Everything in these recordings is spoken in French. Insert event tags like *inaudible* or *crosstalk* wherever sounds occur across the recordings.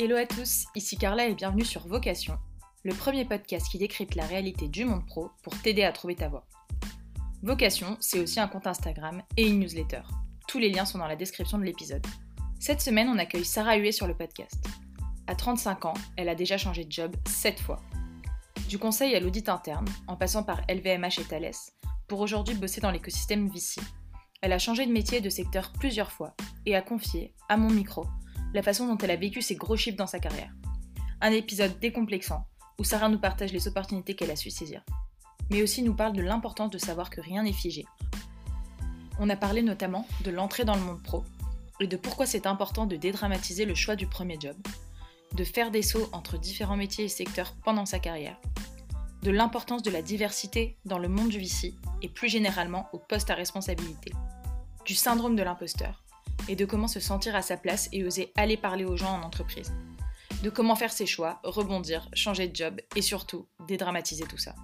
Hello à tous, ici Carla et bienvenue sur Vocation, le premier podcast qui décrypte la réalité du monde pro pour t'aider à trouver ta voie. Vocation, c'est aussi un compte Instagram et une newsletter. Tous les liens sont dans la description de l'épisode. Cette semaine, on accueille Sarah Huet sur le podcast. À 35 ans, elle a déjà changé de job 7 fois. Du conseil à l'audit interne, en passant par LVMH et Thales, pour aujourd'hui bosser dans l'écosystème VC. Elle a changé de métier et de secteur plusieurs fois et a confié, à mon micro, la façon dont elle a vécu ses gros chiffres dans sa carrière. Un épisode décomplexant où Sarah nous partage les opportunités qu'elle a su saisir, mais aussi nous parle de l'importance de savoir que rien n'est figé. On a parlé notamment de l'entrée dans le monde pro et de pourquoi c'est important de dédramatiser le choix du premier job, de faire des sauts entre différents métiers et secteurs pendant sa carrière, de l'importance de la diversité dans le monde du VC et plus généralement au poste à responsabilité, du syndrome de l'imposteur et de comment se sentir à sa place et oser aller parler aux gens en entreprise, de comment faire ses choix, rebondir, changer de job et surtout dédramatiser tout ça.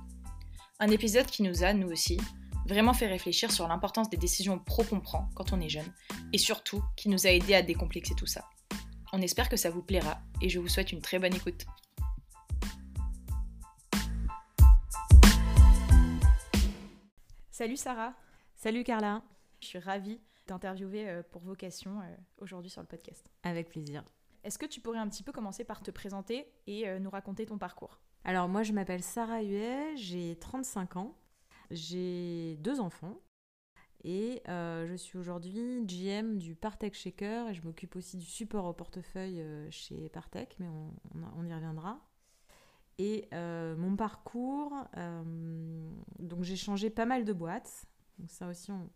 Un épisode qui nous a, nous aussi, vraiment fait réfléchir sur l'importance des décisions pro qu'on prend quand on est jeune et surtout qui nous a aidé à décomplexer tout ça. On espère que ça vous plaira et je vous souhaite une très bonne écoute. Salut Sarah. Salut Carla. Je suis ravie d'interviewer euh, pour vocation euh, aujourd'hui sur le podcast. Avec plaisir. Est-ce que tu pourrais un petit peu commencer par te présenter et euh, nous raconter ton parcours? Alors moi je m'appelle Sarah Huet, j'ai 35 ans, j'ai deux enfants et je suis aujourd'hui GM du Partech Shaker et je m'occupe aussi du support au portefeuille chez Partech, mais on, on y reviendra. Et euh, mon parcours, euh, donc j'ai changé pas mal de boîtes. Donc ça aussi, on,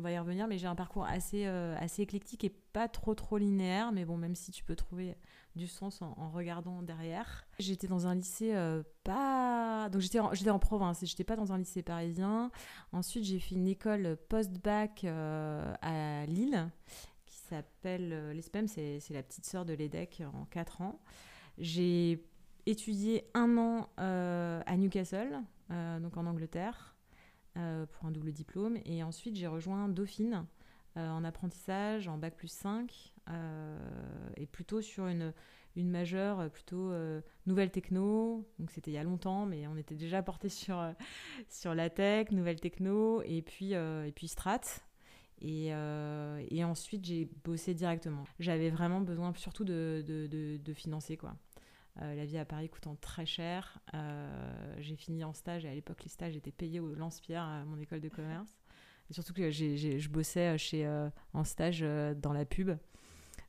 va y revenir, mais j'ai un parcours assez, euh, assez éclectique et pas trop trop linéaire. Mais bon, même si tu peux trouver du sens en, regardant derrière. J'étais dans un lycée pas... Donc j'étais en, j'étais en province, j'étais pas dans un lycée parisien. Ensuite, j'ai fait une école post-bac à Lille qui s'appelle l'ESPEM, c'est, c'est la petite sœur de l'EDEC en 4 ans. J'ai étudié un an euh, à Newcastle, euh, donc en Angleterre, euh, pour un double diplôme. Et ensuite, j'ai rejoint Dauphine en apprentissage, en bac plus 5, et plutôt sur une, une majeure plutôt nouvelle techno. Donc c'était il y a longtemps, mais on était déjà porté *laughs* sur, sur la tech, nouvelle techno, et puis, et puis Strat. Et, et ensuite, j'ai bossé directement. J'avais vraiment besoin surtout de, de, de financer, quoi. Euh, la vie à Paris coûtant très cher. Euh, j'ai fini en stage et à l'époque, les stages étaient payés au Lance-Pierre, à mon école de commerce. Et surtout que je bossais chez, euh, en stage dans la pub.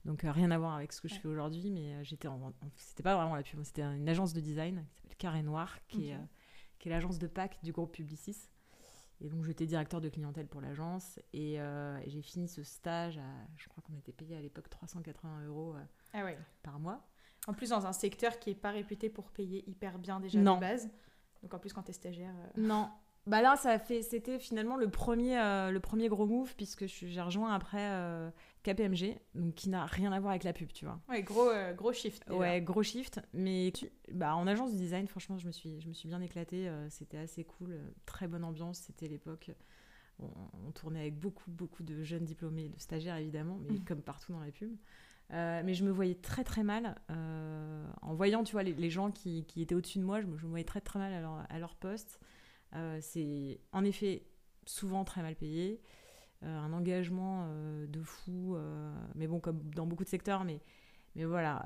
Donc rien à voir avec ce que je fais aujourd'hui, mais j'étais en, c'était pas vraiment la pub, c'était une agence de design qui s'appelle Carré Noir, qui est, qui est l'agence de Pâques du groupe Publicis. Et donc j'étais directeur de clientèle pour l'agence et, j'ai fini ce stage à, je crois qu'on était payé à l'époque 380 euros ah par mois. En plus, dans un secteur qui n'est pas réputé pour payer hyper bien déjà de base. Donc en plus, quand tu es stagiaire. Euh, non. Bah là, ça fait, c'était finalement le premier, euh, le premier gros move puisque j'ai rejoint après euh, KPMG, donc qui n'a rien à voir avec la pub, tu vois. Ouais, gros, gros shift. Ouais, gros shift. Mais bah, en agence de design, franchement, je me suis, je me suis bien éclatée. c'était assez cool, très bonne ambiance. C'était l'époque. On, tournait avec beaucoup, beaucoup de jeunes diplômés, de stagiaires évidemment, mais mmh. *laughs* comme partout dans la pub. Euh, mais je me voyais très très mal euh, en voyant tu vois les, gens qui, qui étaient au-dessus de moi je me, voyais très très mal à leur, poste. Euh, c'est en effet souvent très mal payé un engagement de fou mais bon comme dans beaucoup de secteurs mais, mais voilà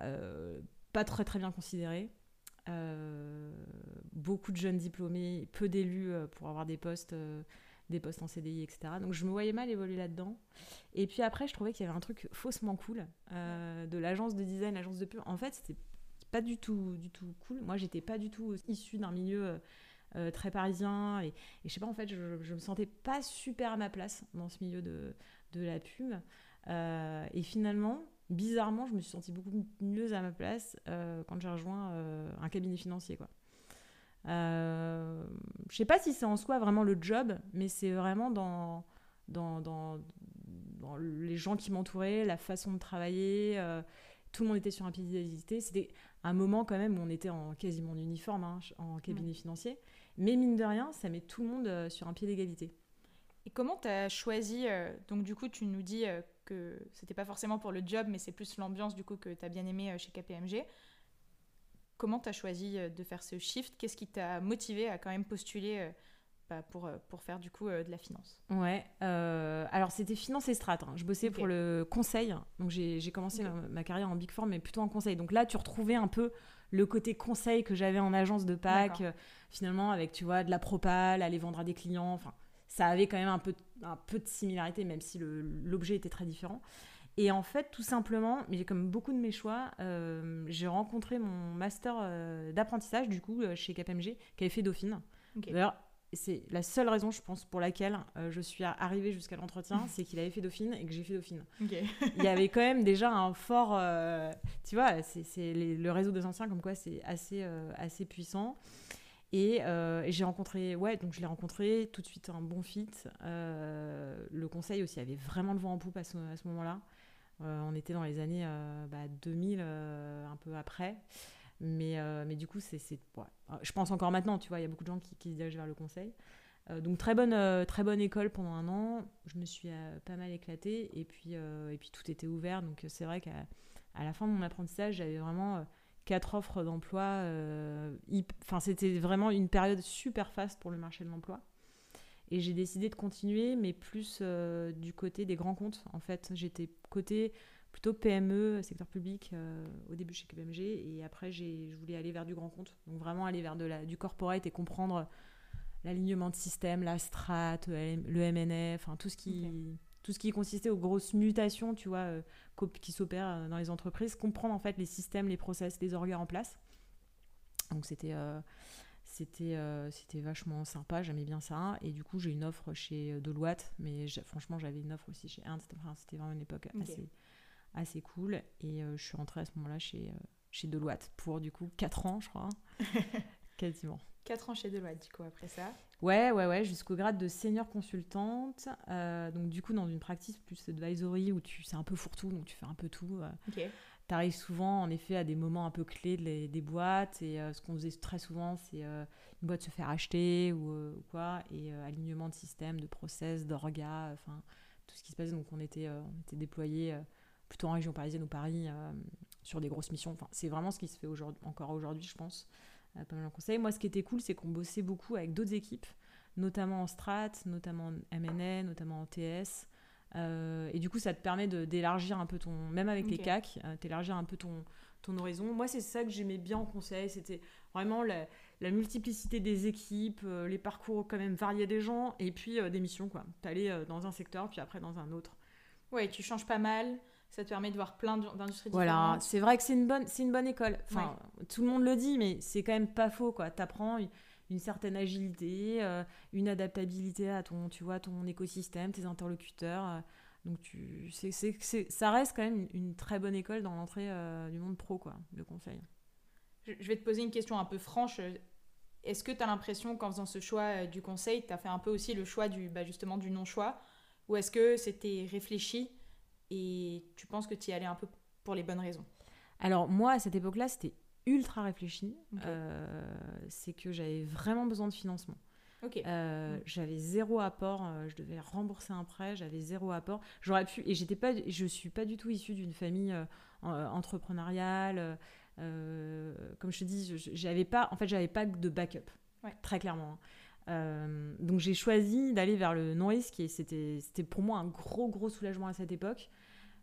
pas très très bien considéré. Beaucoup de jeunes diplômés peu d'élus pour avoir des postes des postes en CDI, etc. Donc je me voyais mal évoluer là-dedans. Et puis après, je trouvais qu'il y avait un truc faussement cool euh, de l'agence de design, l'agence de pub. En fait, c'était pas du tout, du tout cool. Moi, j'étais pas du tout issue d'un milieu euh, euh, très parisien. Et, je sais pas, en fait, je, je me sentais pas super à ma place dans ce milieu de, de la pub. et finalement, bizarrement, je me suis sentie beaucoup mieux à ma place quand j'ai rejoint un cabinet financier, quoi. Euh, je sais pas si c'est en soi vraiment le job, mais c'est vraiment dans, dans, dans, les gens qui m'entouraient, la façon de travailler. Euh, tout le monde était sur un pied d'égalité. C'était un moment quand même où on était en quasiment en uniforme, hein, en cabinet financier. Mais mine de rien, ça met tout le monde euh, sur un pied d'égalité. Et comment tu as choisi Donc, du coup, tu nous dis que c'était pas forcément pour le job, mais c'est plus l'ambiance du coup que tu as bien aimé chez KPMG. Comment tu as choisi de faire ce shift? Qu'est-ce qui t'a motivé à quand même postuler bah, pour, pour faire du coup de la finance? Ouais, alors c'était finance et strat. Hein. Je bossais pour le conseil, donc j'ai commencé ma, carrière en Big Four, mais plutôt en conseil. Donc là, tu retrouvais un peu le côté conseil que j'avais en agence de Pâques, finalement, avec, tu vois, de la propale, aller vendre à des clients. Enfin, ça avait quand même un peu, un peu de similarité, même si l'objet était très différent. Et en fait, tout simplement, mais comme beaucoup de mes choix, euh, j'ai rencontré mon master euh, d'apprentissage, du coup, euh, chez KPMG, qui avait fait Dauphine. D'ailleurs, c'est la seule raison, je pense, pour laquelle je suis arrivée jusqu'à l'entretien, *laughs* c'est qu'il avait fait Dauphine et que j'ai fait Dauphine. Il y avait quand même déjà un fort... tu vois, c'est le réseau des anciens, comme quoi c'est assez, assez puissant. Euh, et, j'ai rencontré, ouais, donc je l'ai rencontré tout de suite un bon fit. Euh, le conseil aussi avait vraiment le vent en poupe à ce, moment-là. Euh, on était dans les années 2000, bah, un peu après. Mais, mais du coup, c'est, je pense encore maintenant, tu vois, il y a beaucoup de gens qui, qui se dirigent vers le conseil. donc très bonne, très bonne école pendant un an. Je me suis pas mal éclatée et puis, et puis tout était ouvert. Donc c'est vrai qu'à à la fin de mon apprentissage, j'avais vraiment quatre offres d'emploi. Euh, enfin, c'était vraiment une période super faste pour le marché de l'emploi. Et j'ai décidé de continuer, mais plus euh, du côté des grands comptes. En fait, j'étais côté plutôt PME, secteur public, euh, au début chez KPMG. Et après, je voulais aller vers du grand compte. Donc vraiment aller vers de la, du corporate et comprendre l'alignement de système, la strat, le MNF, enfin tout ce qui tout ce qui consistait aux grosses mutations, tu vois, euh, qui s'opèrent dans les entreprises, comprendre en fait les systèmes, les process, les organes en place. Donc c'était euh, c'était vachement sympa, j'aimais bien ça. Et du coup, j'ai une offre chez Deloitte, mais franchement, j'avais une offre aussi chez Ernst. c'était vraiment une époque assez, assez cool. Et je suis rentrée à ce moment-là chez, chez Deloitte pour du coup 4 ans, je crois, *laughs* quasiment. 4 ans chez Deloitte, du coup, après ça Ouais, ouais, ouais, jusqu'au grade de senior consultante. Euh, donc, du coup, dans une practice plus advisory où tu c'est un peu fourre-tout, donc tu fais un peu tout. Euh. Tu arrives souvent, en effet, à des moments un peu clés des boîtes. Et euh, ce qu'on faisait très souvent, c'est une boîte se faire acheter ou, quoi. Et alignement de système, de process, d'orga, enfin, tout ce qui se passait. Donc, on était, déployés plutôt en région parisienne ou Paris sur des grosses missions. Enfin, c'est vraiment ce qui se fait encore aujourd'hui, je pense pas mal conseil. Moi, ce qui était cool, c'est qu'on bossait beaucoup avec d'autres équipes, notamment en strat, notamment en MNN, notamment en TS. Euh, et du coup, ça te permet d'élargir un peu ton. Même avec les CAC, euh, d'élargir un peu ton, ton horizon. Moi, c'est ça que j'aimais bien en conseil. C'était vraiment la, la, multiplicité des équipes, euh, les parcours quand même variés des gens, et puis des missions, quoi. T'allais dans un secteur, puis après dans un autre. Ouais, tu changes pas mal ça te permet de voir plein d'industries voilà, différentes. Voilà, c'est vrai que c'est une bonne, c'est une bonne école. Enfin, tout le monde le dit, mais c'est quand même pas faux, quoi. T'apprends une certaine agilité, euh, une adaptabilité à ton, tu vois, ton écosystème, tes interlocuteurs. Euh, donc tu, c'est, c'est, ça reste quand même une, très bonne école dans l'entrée euh, du monde pro, quoi, le conseil. Je, vais te poser une question un peu franche. Est-ce que tu as l'impression qu'en faisant ce choix du conseil, tu as fait un peu aussi le choix du, bah, justement du non-choix? Ou est-ce que c'était réfléchi et tu penses que tu y allais un peu pour les bonnes raisons? Alors moi, à cette époque-là, c'était ultra réfléchi. Euh, c'est que j'avais vraiment besoin de financement. Euh, j'avais zéro apport, euh, je devais rembourser un prêt, j'avais zéro apport. J'aurais pu, et j'étais pas, je suis pas du tout issue d'une famille entrepreneuriale. comme je te dis, j'avais pas, en fait, j'avais pas de backup, très clairement. Hein. Donc j'ai choisi d'aller vers le non-risque et c'était pour moi un gros gros soulagement à cette époque.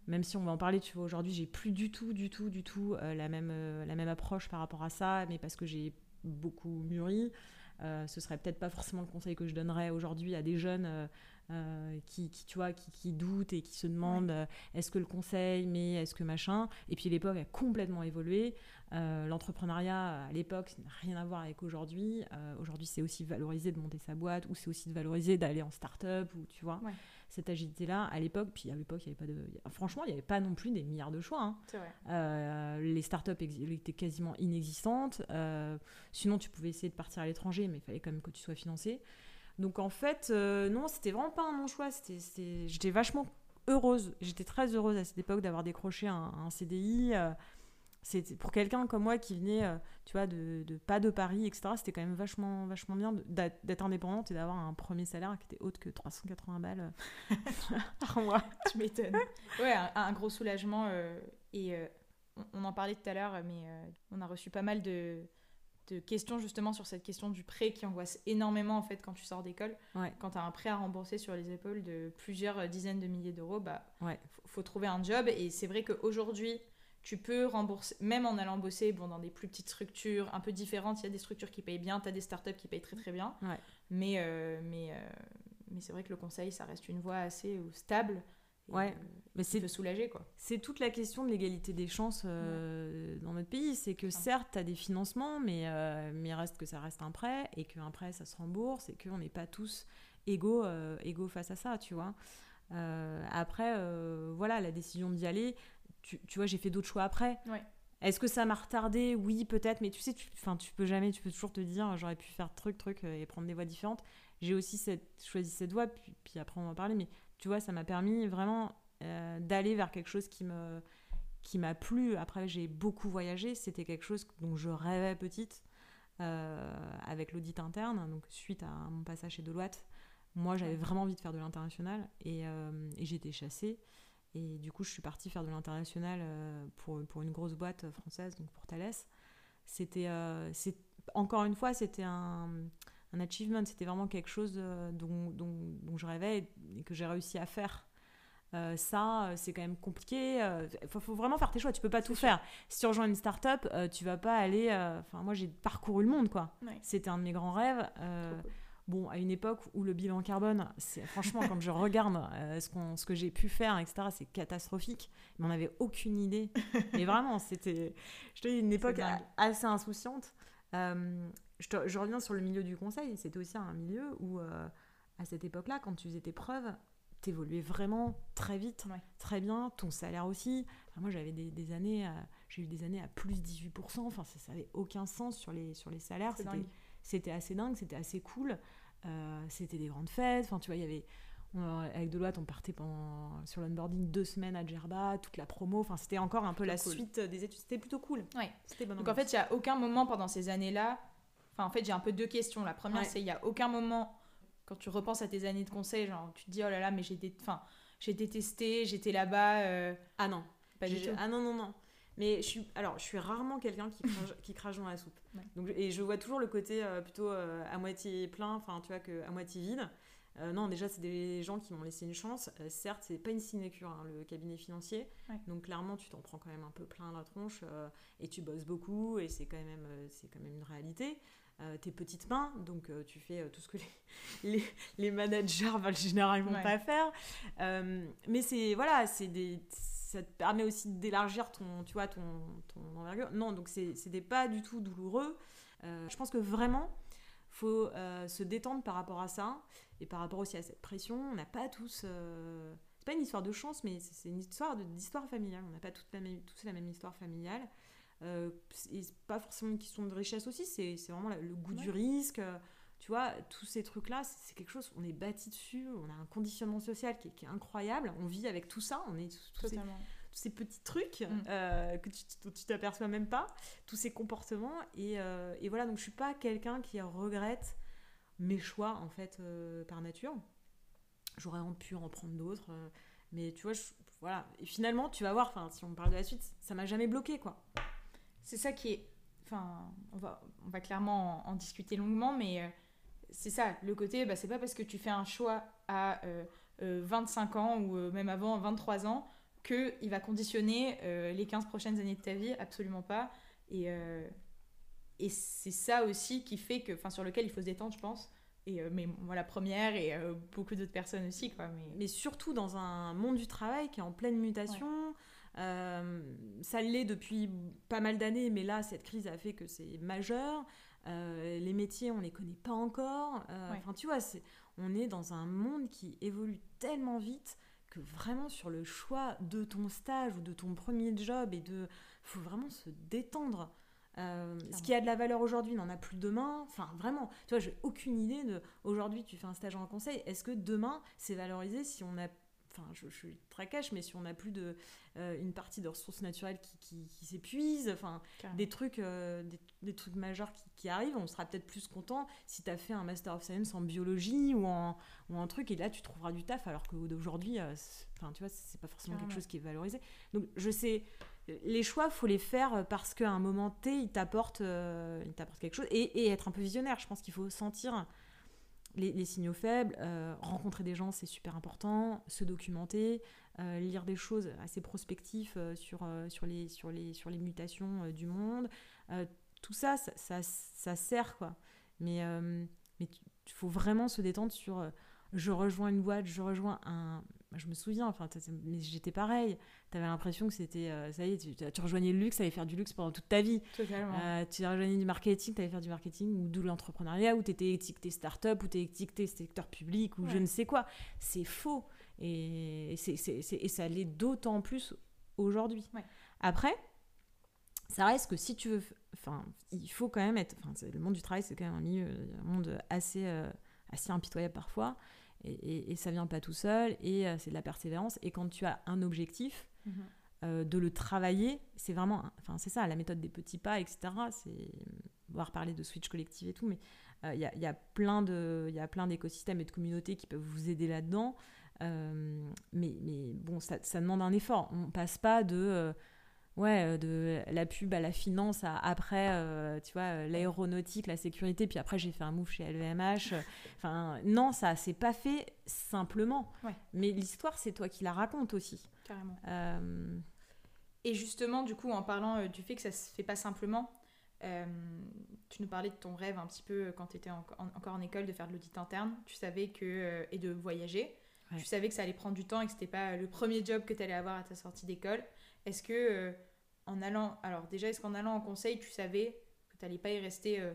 Même si on va en parler, tu vois, aujourd'hui j'ai plus du tout, du tout, du tout euh, la, même, euh, la même approche par rapport à ça, mais parce que j'ai beaucoup mûri. ce serait peut-être pas forcément le conseil que je donnerais aujourd'hui à des jeunes qui, qui, tu vois, qui, qui, doutent et qui se demandent est-ce que le conseil, mais est-ce que machin? Et puis l'époque a complètement évolué. Euh, l'entrepreneuriat à l'époque, n'a rien à voir avec aujourd'hui. Euh, aujourd'hui, c'est aussi valoriser de monter sa boîte ou c'est aussi de valoriser d'aller en start-up ou tu vois. Cette agilité-là, à l'époque, puis à l'époque, il y avait pas de. Franchement, il n'y avait pas non plus des milliards de choix. Hein. Euh, les start-up étaient quasiment inexistantes. sinon, tu pouvais essayer de partir à l'étranger, mais il fallait quand même que tu sois financé. Donc en fait, non, c'était vraiment pas un non-choix. J'étais vachement heureuse. J'étais très heureuse à cette époque d'avoir décroché un, un CDI c'était pour quelqu'un comme moi qui venait, euh, tu vois, de, de, pas de Paris, etc. C'était quand même vachement, vachement bien d'être indépendante et d'avoir un premier salaire qui était autre que 380 balles euh, *laughs* par mois. *laughs* Tu m'étonnes. Ouais, un, gros soulagement. Euh, et on, en parlait tout à l'heure, mais on a reçu pas mal de, de, questions justement sur cette question du prêt qui angoisse énormément en fait quand tu sors d'école. Ouais. Quand tu as un prêt à rembourser sur les épaules de plusieurs dizaines de milliers d'euros, bah, ouais. faut, faut trouver un job. Et c'est vrai qu'aujourd'hui tu peux rembourser, même en allant bosser bon, dans des plus petites structures un peu différentes, il y a des structures qui payent bien, tu as des startups qui payent très très bien. Mais, euh, mais, euh, mais c'est vrai que le conseil, ça reste une voie assez euh, stable. ouais, mais c'est de soulager quoi. C'est toute la question de l'égalité des chances dans notre pays. C'est que certes, tu as des financements, mais, mais il reste que ça reste un prêt et qu'un prêt, ça se rembourse et qu'on n'est pas tous égaux, égaux face à ça, tu vois. après, voilà, la décision d'y aller, tu, vois, j'ai fait d'autres choix après. Est-ce que ça m'a retardé? Oui, peut-être, mais tu sais, tu, tu peux jamais, tu peux toujours te dire, j'aurais pu faire truc, truc euh, et prendre des voies différentes. J'ai aussi cette, choisi cette voie, puis, après on va en parler, mais tu vois, ça m'a permis vraiment euh, d'aller vers quelque chose qui me qui m'a plu. Après, j'ai beaucoup voyagé, c'était quelque chose dont je rêvais petite euh, avec l'audit interne, donc suite à mon passage chez Deloitte. Moi, j'avais vraiment envie de faire de l'international et, et j'ai été chassée. Et du coup, je suis partie faire de l'international euh, pour, pour une grosse boîte française, donc pour Thales. C'était, euh, c'est, encore une fois, c'était un, un achievement, c'était vraiment quelque chose euh, dont, dont, dont, je rêvais et que j'ai réussi à faire. ça, c'est quand même compliqué. Il faut, vraiment faire tes choix. Tu peux pas tout faire. Si tu rejoins une start-up, tu vas pas aller. Enfin, moi, j'ai parcouru le monde, quoi. C'était un de mes grands rêves. Bon, à une époque où le bilan carbone, c'est franchement, quand je regarde euh, ce, que j'ai pu faire, etc., c'est catastrophique. Mais on n'avait aucune idée. Mais vraiment, c'était, je te dis, une époque assez insouciante. Euh, je, reviens sur le milieu du conseil. C'était aussi un milieu où, euh, à cette époque-là, quand tu faisais tes preuves, t'évoluais vraiment très vite, très bien. Ton salaire aussi. moi, j'avais des, années, j'ai eu des années à plus 18%. Enfin, ça n'avait aucun sens sur les, sur les salaires. C'était c'était assez dingue, c'était assez cool. Euh, c'était des grandes fêtes. Enfin, tu vois, il y avait. avec Deloitte, on partait pendant, sur l'onboarding deux semaines à Djerba, toute la promo. Enfin, c'était encore un peu la suite des études. C'était plutôt cool. Ouais. C'était bon. Donc en fait, il n'y a aucun moment pendant ces années-là. Enfin, en fait, j'ai un peu deux questions. La première, c'est il n'y a aucun moment quand tu repenses à tes années de conseil, genre tu te dis oh là là, mais j'ai enfin, j'ai détesté, j'étais là-bas. Euh. Ah non. Pas du tout. Ah non non non. Mais je suis, alors, je suis rarement quelqu'un qui, crache, *laughs* qui crache dans la soupe. Donc, et je vois toujours le côté euh, plutôt euh, à moitié plein, enfin, tu vois, qu'à moitié vide. Euh, non, déjà, c'est des gens qui m'ont laissé une chance. certes, c'est pas une sinécure, hein, le cabinet financier. Donc, clairement, tu t'en prends quand même un peu plein la tronche et tu bosses beaucoup et c'est quand, même, c'est quand même une réalité. tes petites mains, donc tu fais tout ce que les, *laughs* les, les managers veulent généralement pas faire. mais c'est voilà, c'est des ça te permet aussi d'élargir ton, tu vois, ton, ton envergure. Non, donc c'était pas du tout douloureux. Euh, je pense que vraiment, faut euh, se détendre par rapport à ça et par rapport aussi à cette pression. On n'a pas tous. Euh, c'est pas une histoire de chance, mais c'est une histoire d'histoire familiale. On n'a pas toutes la même, tous la même histoire familiale. Et pas forcément une question de richesse aussi, c'est vraiment le goût du risque. Tu vois, tous ces trucs-là, c'est quelque chose, on est bâti dessus, on a un conditionnement social qui est, incroyable, on vit avec tout ça, on est tous, ces, tous ces, petits trucs mm. euh, que tu t'aperçois même pas, tous ces comportements. Euh, et, voilà, donc je suis pas quelqu'un qui regrette mes choix, en fait, euh, par nature. J'aurais pu en prendre d'autres, mais tu vois, voilà. Et finalement, tu vas voir, si on parle de la suite, ça m'a jamais bloqué, quoi. C'est ça qui est. Enfin, on va, on va clairement en discuter longuement, mais c'est ça, le côté, bah, c'est pas parce que tu fais un choix à 25 euh, euh, ans ou euh, même avant 23 ans qu'il va conditionner les 15 prochaines années de ta vie, absolument pas. Et, et c'est ça aussi qui fait que, enfin, sur lequel il faut se détendre, je pense. Et, mais moi, la première et beaucoup d'autres personnes aussi. Quoi, mais... mais surtout dans un monde du travail qui est en pleine mutation. ça l'est depuis pas mal d'années, mais là, cette crise a fait que c'est majeur. Euh, les métiers, on les connaît pas encore. Euh, enfin, tu vois, on est dans un monde qui évolue tellement vite que vraiment sur le choix de ton stage ou de ton premier job et de, faut vraiment se détendre. Euh, ce qui a de la valeur aujourd'hui n'en a plus demain. Enfin, vraiment, tu vois, j'ai aucune idée de. Aujourd'hui, tu fais un stage en conseil. Est-ce que demain, c'est valorisé si on a enfin, je, suis très cash, mais si on n'a plus de, euh, une partie de ressources naturelles qui, qui, s'épuise, enfin, des trucs, euh, des, trucs majeurs qui, arrivent, on sera peut-être plus content si tu as fait un Master of Science en biologie ou en, ou un truc, et là, tu trouveras du taf, alors qu'aujourd'hui, euh, enfin, tu vois, c'est pas forcément quelque chose qui est valorisé. Donc, je sais, les choix, faut les faire parce qu'à un moment T, ils t'apportent quelque chose, et, et, être un peu visionnaire. Je pense qu'il faut sentir les, signaux faibles, euh, rencontrer des gens, c'est super important, se documenter, euh, lire des choses assez prospectives euh, sur, sur, les, sur, les, sur les mutations du monde. tout ça ça, ça, sert, quoi. Mais mais il faut vraiment se détendre sur je rejoins une boîte, je rejoins un, je me souviens, enfin, mais j'étais pareil. Tu avais l'impression que c'était, euh, ça y est, tu, tu, rejoignais le luxe, tu allais faire du luxe pendant toute ta vie. Totalement. Euh, tu rejoignais du marketing, tu allais faire du marketing, ou d'où l'entrepreneuriat, ou tu étais étiqueté start-up, ou tu étais étiqueté secteur public, ou je ne sais quoi. C'est faux. Et, c'est, et ça l'est d'autant plus aujourd'hui. Après, ça reste que si tu veux. Enfin, il faut quand même être. Enfin, le monde du travail, c'est quand même un milieu, un monde assez, euh, assez impitoyable parfois et, et, ça vient pas tout seul, et euh, c'est de la persévérance. Et quand tu as un objectif, mhm. euh, de le travailler, c'est vraiment, enfin c'est ça, la méthode des petits pas, etc. C'est, on va reparler de switch collectif et tout, mais euh, il y, a, y, a, plein de, il y a plein d'écosystèmes et de communautés qui peuvent vous aider là-dedans. mais, mais bon, ça, ça, demande un effort. On passe pas de ouais, euh, de la pub à la finance, après, euh, tu vois, euh, l'aéronautique, la sécurité, puis après j'ai fait un move chez LVMH. *laughs* Enfin, non, ça s'est pas fait simplement. Mais l'histoire, c'est toi qui la racontes aussi. Carrément. Et justement, du coup, en parlant du fait que ça se fait pas simplement, tu nous parlais de ton rêve un petit peu quand tu étais encore en école de faire de l'audit interne. Tu savais que. et de voyager. Tu savais que ça allait prendre du temps et que c'était pas le premier job que tu allais avoir à ta sortie d'école. Est-ce que euh, en allant, alors déjà, est-ce qu'en allant en conseil, tu savais que tu n'allais pas y rester euh,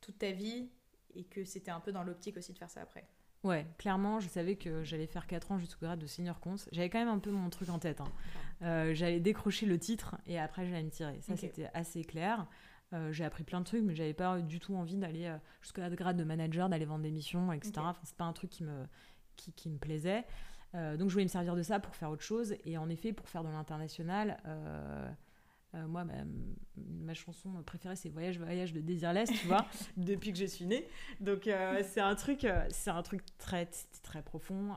toute ta vie et que c'était un peu dans l'optique aussi de faire ça après? Ouais, clairement, je savais que j'allais faire 4 ans jusqu'au grade de senior cons. J'avais quand même un peu mon truc en tête. Hein. Euh, j'allais décrocher le titre et après j'allais me tirer. Ça, c'était assez clair. j'ai appris plein de trucs, mais j'avais pas du tout envie d'aller jusqu'à grade de manager, d'aller vendre des missions, etc. Enfin, c'est pas un truc qui me, qui, qui me plaisait. Euh, donc je voulais me servir de ça pour faire autre chose. Et en effet, pour faire de l'international, euh, euh, moi, ma, chanson préférée, c'est Voyage, Voyage de Désirless, tu vois, *laughs* depuis que je suis née. Donc c'est un truc, c'est un truc très, très profond.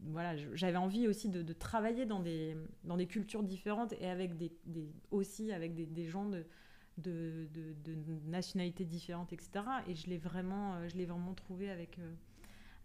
voilà, j'avais envie aussi de, travailler dans des, dans des cultures différentes et avec des, aussi avec des, gens de, de, nationalités différentes, etc. Et je l'ai vraiment, je l'ai vraiment trouvé avec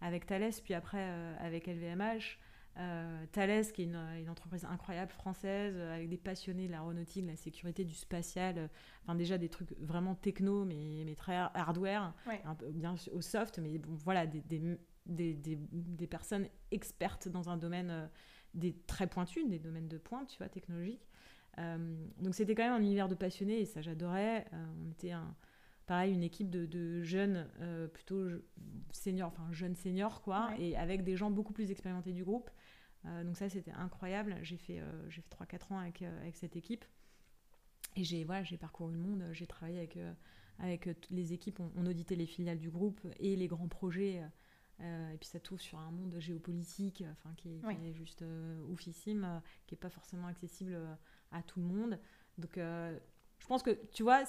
avec Thales, puis après euh, avec LVMH. Euh, Thales, qui est une, entreprise incroyable française, euh, avec des passionnés de l'aéronautique, de la sécurité, du spatial, enfin déjà des trucs vraiment techno, mais, mais très hardware, un peu bien au soft, mais bon, voilà, des, des, des, des, personnes expertes dans un domaine des, très pointu, des domaines de pointe, tu vois, technologique. donc c'était quand même un univers de passionnés et ça j'adorais. on était un, pareil, une équipe de, jeunes, euh, plutôt seniors, enfin jeunes seniors, quoi, et avec des gens beaucoup plus expérimentés du groupe. Euh, donc ça, c'était incroyable. J'ai fait, euh, j'ai fait 3-4 ans avec, avec cette équipe. Et j'ai voilà, parcouru le monde, j'ai travaillé avec, avec toutes les équipes, on, auditait les filiales du groupe et les grands projets. et puis ça touche sur un monde géopolitique enfin, qui, est, qui est juste oufissime, qui n'est pas forcément accessible à tout le monde. Donc je pense que, tu vois,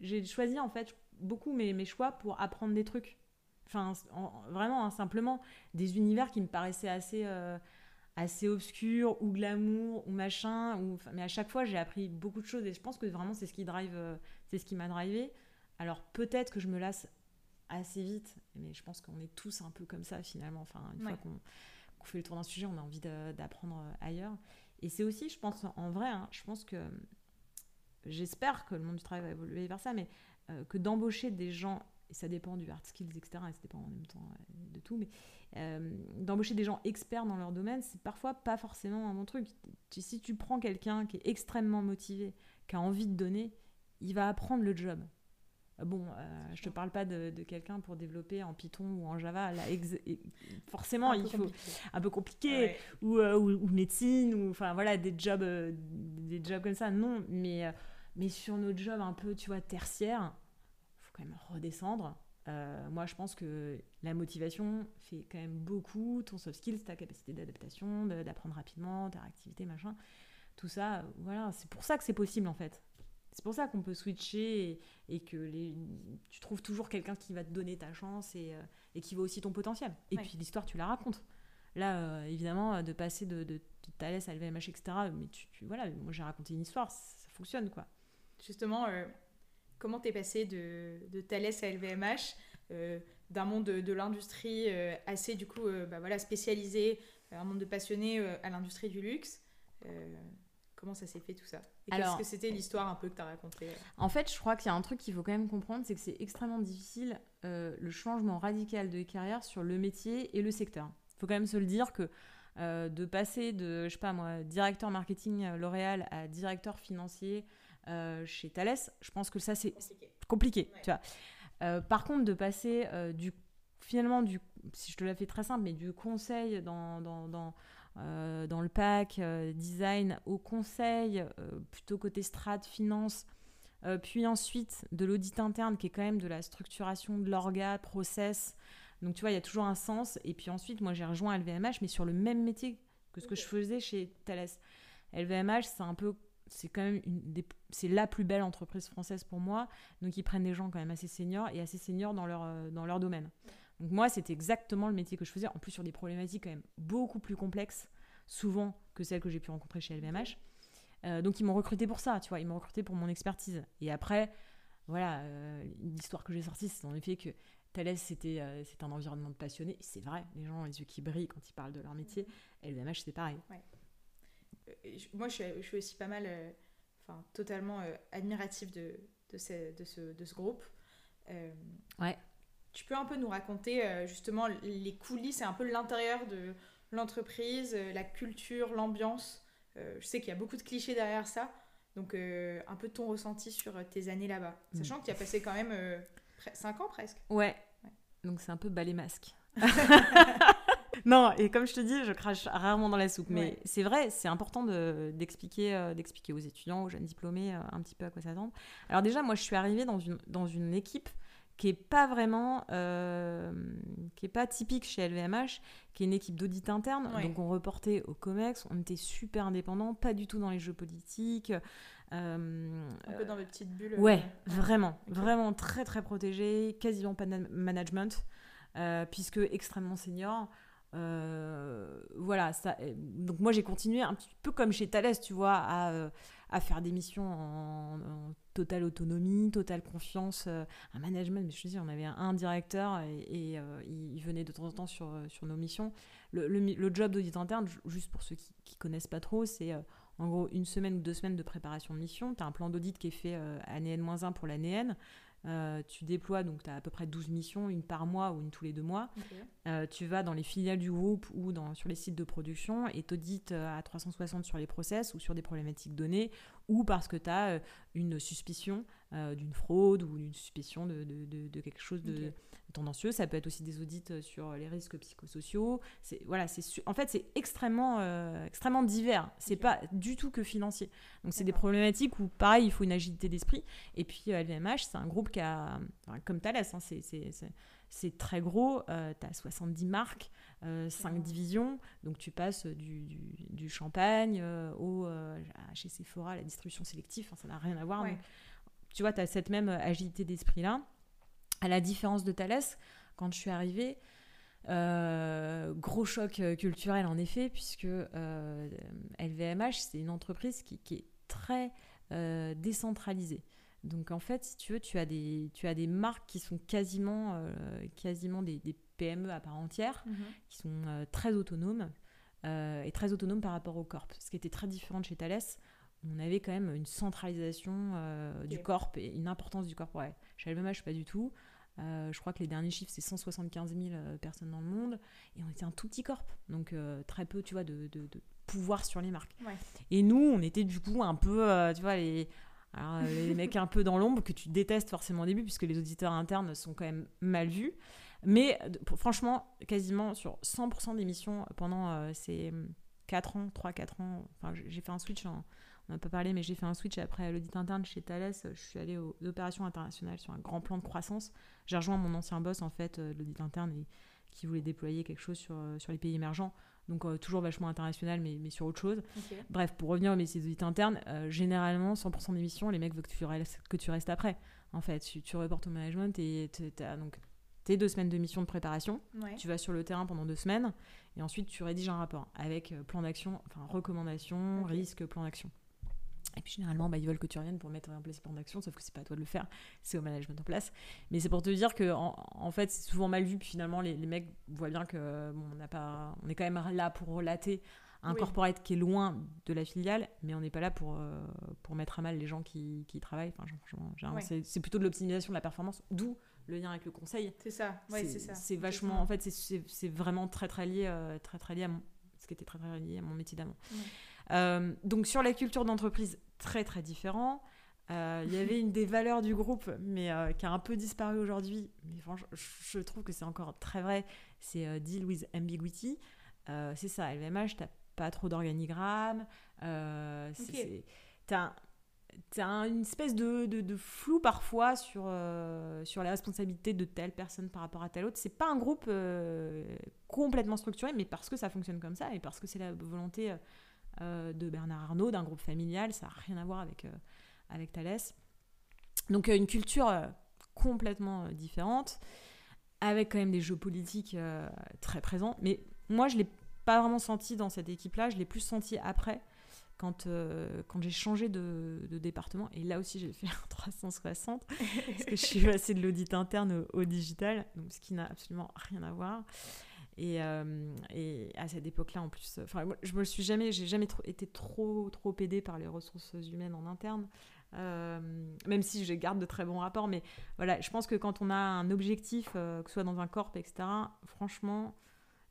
j'ai choisi en fait beaucoup mes, mes, choix pour apprendre des trucs. Enfin, vraiment, hein, simplement, des univers qui me paraissaient assez, euh, assez obscurs ou glamour ou machin. Ou, mais à chaque fois, j'ai appris beaucoup de choses et je pense que vraiment, c'est ce qui drive, euh, c'est ce qui m'a drivé. Alors peut-être que je me lasse assez vite, mais je pense qu'on est tous un peu comme ça finalement. Enfin, une fois qu'on fait le tour d'un sujet, on a envie d'apprendre euh, ailleurs. Et c'est aussi, je pense, en vrai, hein, je pense que j'espère que le monde du travail va évoluer vers ça, mais euh, que d'embaucher des gens, et ça dépend du hard skills, etc., et ça dépend en même temps euh, de tout, mais euh, d'embaucher des gens experts dans leur domaine, c'est parfois pas forcément un bon truc. Si tu prends quelqu'un qui est extrêmement motivé, qui a envie de donner, il va apprendre le job. Bon, je te parle pas de, quelqu'un pour développer en Python ou en Java. Là, forcément, il faut un peu compliqué ou, ou, médecine ou enfin voilà des jobs, des jobs comme ça. Non, mais mais sur nos jobs un peu, tu vois, tertiaires, faut quand même redescendre. moi, je pense que la motivation fait quand même beaucoup. Ton soft skills, ta capacité d'adaptation, d'apprendre rapidement, ta réactivité, machin. Tout ça, voilà, c'est pour ça que c'est possible en fait. C'est pour ça qu'on peut switcher et, que les, tu trouves toujours quelqu'un qui va te donner ta chance et, et qui voit aussi ton potentiel. Et puis l'histoire, tu la racontes. Là, euh, évidemment, de passer de, de, Thalès à LVMH, etc. Mais tu, voilà, moi j'ai raconté une histoire, ça, fonctionne quoi. Justement, euh, comment t'es passé de, de Thalès à LVMH, euh, d'un monde de, l'industrie assez du coup bah, voilà, spécialisé, un monde de passionnés à l'industrie du luxe Comment ça s'est fait tout ça? Et qu'est-ce que c'était l'histoire un peu que tu as racontée En fait, je crois qu'il y a un truc qu'il faut quand même comprendre, c'est que c'est extrêmement difficile le changement radical de carrière sur le métier et le secteur. Faut quand même se le dire que euh, de passer de, je sais pas moi, directeur marketing euh, L'Oréal à directeur financier euh, chez Thales, je pense que ça c'est compliqué, tu vois. par contre, de passer du, finalement, du, si je te la fais très simple, mais du conseil dans, dans, dans, dans le pack design au conseil, plutôt côté strat, finance, puis ensuite de l'audit interne qui est quand même de la structuration de l'orga, process, donc tu vois, il y a toujours un sens. Et puis ensuite, moi j'ai rejoint LVMH, mais sur le même métier que ce que je faisais chez Thales. LVMH, c'est un peu, c'est quand même une des, c'est la plus belle entreprise française pour moi. Donc ils prennent des gens quand même assez seniors et assez seniors dans leur, euh, dans leur domaine. Donc moi, c'était exactement le métier que je faisais, en plus sur des problématiques quand même beaucoup plus complexes, souvent que celles que j'ai pu rencontrer chez LVMH. Euh, donc ils m'ont recruté pour ça, tu vois, ils m'ont recruté pour mon expertise. Et après, voilà, euh, l'histoire que j'ai sortie, c'est en effet que Thales, c'était euh, c'est un environnement de passionnés. C'est vrai, les gens ont les yeux qui brillent quand ils parlent de leur métier. Et le MH, c'est pareil. Moi, je suis, aussi pas mal, euh, enfin, totalement admiratif de, de, ce, de, ce, de, ce, groupe. ouais. Tu peux un peu nous raconter justement les coulisses et un peu l'intérieur de l'entreprise, la culture, l'ambiance. je sais qu'il y a beaucoup de clichés derrière ça. Donc, un peu ton ressenti sur tes années là-bas. Mm. Sachant que tu as passé quand même 5 ans presque. Ouais, donc c'est un peu balai masque. *laughs* *laughs* non, et comme je te dis, je crache rarement dans la soupe. Mais c'est vrai, c'est important d'expliquer de, d'expliquer aux étudiants, aux jeunes diplômés, euh, un petit peu à quoi s'attendre. Alors déjà, moi, je suis arrivée dans une, dans une équipe qui est pas vraiment, euh, qui est pas typique chez LVMH, qui est une équipe d'audit interne. Donc on reportait au COMEX, on était super indépendants, pas du tout dans les jeux politiques. Euh, un peu dans les petites bulles. Ouais, vraiment, vraiment très très protégé, quasiment pas de management, euh, puisque extrêmement senior. Voilà, ça, donc moi j'ai continué un petit peu comme chez Thales, tu vois, à, à faire des missions en, totale autonomie, totale confiance, euh, un management. Mais je te dis, on avait un, directeur et, euh, il, venait de temps en temps sur, euh, nos missions. Le, job d'audit interne, juste pour ceux qui, qui connaissent pas trop, c'est en gros une semaine ou deux semaines de préparation de mission. Tu as un plan d'audit qui est fait année N-1 pour l'année N. Euh, tu déploies, donc tu as à peu près 12 missions, une par mois ou une tous les deux mois. Euh, tu vas dans les filiales du groupe ou dans, sur les sites de production et t'audites euh, à 360 sur les process ou sur des problématiques données ou parce que tu as une suspicion d'une fraude ou une suspicion de, de, de, quelque chose de tendancieux. Ça peut être aussi des audits sur les risques psychosociaux. C'est voilà, c'est en fait c'est extrêmement extrêmement divers. C'est pas du tout que financier. Donc c'est des problématiques où pareil il faut une agilité d'esprit. Et puis LVMH c'est un groupe comme Thales, hein, c'est très gros, euh, tu as 70 marques, 5 euh, divisions, donc tu passes du, champagne euh, au, chez Sephora, la distribution sélective, ça n'a rien à voir. tu vois, tu as cette même agilité d'esprit-là. À la différence de Thales, quand je suis arrivée, gros choc culturel en effet, puisque LVMH, c'est une entreprise qui, qui est très décentralisée. Donc en fait, si tu veux, tu as des, tu as des marques qui sont quasiment, euh, quasiment des, PME à part entière, mhm. qui sont euh, très autonomes euh, et très autonomes par rapport au corp. Ce qui était très différent de chez Thales, on avait quand même une centralisation du corp et une importance du corp. Ouais. Chez LVMH, pas du tout. je crois que les derniers chiffres, c'est 175 000 personnes dans le monde. Et on était un tout petit corp. Donc, très peu, tu vois, de, de, pouvoir sur les marques. Et nous, on était du coup un peu, tu vois, les, euh, les mecs un peu dans l'ombre que tu détestes forcément au début, puisque les auditeurs internes sont quand même mal vus. Mais franchement, quasiment sur 100% des missions pendant euh, ces 4 ans, 3-4 ans, enfin, j'ai fait un switch on n'a pas parlé, mais j'ai fait un switch après l'audit interne chez Thales. Je suis allée aux opérations internationales sur un grand plan de croissance. J'ai rejoint mon ancien boss, en fait, de l'audit interne, qui voulait déployer quelque chose sur, sur les pays émergents. Donc, toujours vachement international, mais, mais sur autre chose. Bref, pour revenir aux métiers d'audit interne, généralement, 100% des missions, les mecs veulent que tu restes, que tu restes après. En fait, tu, tu reportes au management et tu as donc tes deux semaines de mission de préparation. Tu vas sur le terrain pendant deux semaines et ensuite tu rédiges un rapport avec euh, plan d'action, enfin recommandations, risques, plan d'action. Et puis généralement, bah, ils veulent que tu reviennes pour mettre en place ce plan d'action, sauf que c'est pas à toi de le faire, c'est au management en place. Mais c'est pour te dire que en, fait, c'est souvent mal vu. Puis finalement, les, mecs voient bien que bon, on n'a pas, on est quand même là pour relater un corporate qui est loin de la filiale, mais on n'est pas là pour, euh, pour mettre à mal les gens qui, qui y travaillent. Enfin, c'est plutôt de l'optimisation de la performance, d'où le lien avec le conseil. C'est ça, c'est ça. C'est vachement, en fait, c'est vraiment très très lié, euh, très très lié à mon, ce qui était très très lié à mon métier d'amant. Euh, donc sur la culture d'entreprise, très très différent. Euh, il y avait une des valeurs du groupe, mais qui a un peu disparu aujourd'hui. Mais franchement, je trouve que c'est encore très vrai. C'est deal with ambiguity. c'est ça, LVMH, t'as pas trop d'organigramme. Okay. T'as as une espèce de, de, flou parfois sur, euh, sur les responsabilités de telle personne par rapport à telle autre. C'est pas un groupe euh, complètement structuré, mais parce que ça fonctionne comme ça et parce que c'est la volonté euh, de Bernard Arnault, d'un groupe familial, ça n'a rien à voir avec, avec Thalès. Donc une culture complètement différente, avec quand même des jeux politiques très présents. Mais moi, je l'ai pas vraiment senti dans cette équipe-là, je l'ai plus senti après quand, euh, quand j'ai changé de, de, département, et là aussi j'ai fait un 360, parce que je suis *laughs* passée de l'audit interne au, digital, donc ce qui n'a absolument rien à voir. Et, euh, et à cette époque-là, en plus, enfin, je me suis jamais, j'ai jamais été trop, trop aidée par les ressources humaines en interne. Euh, même si je garde de très bons rapports, mais voilà, je pense que quand on a un objectif, que ce soit dans un corps, etc., franchement,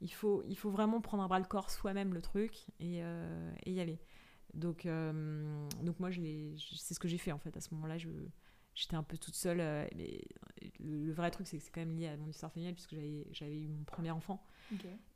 il faut, il faut vraiment prendre un bras le corps soi-même le truc et, y aller. Donc, euh, donc moi, c'est ce que j'ai fait en fait. À ce moment-là, j'étais un peu toute seule. Euh, mais le, vrai truc, c'est que c'est quand même lié à mon histoire familiale, puisque j'avais eu mon premier enfant.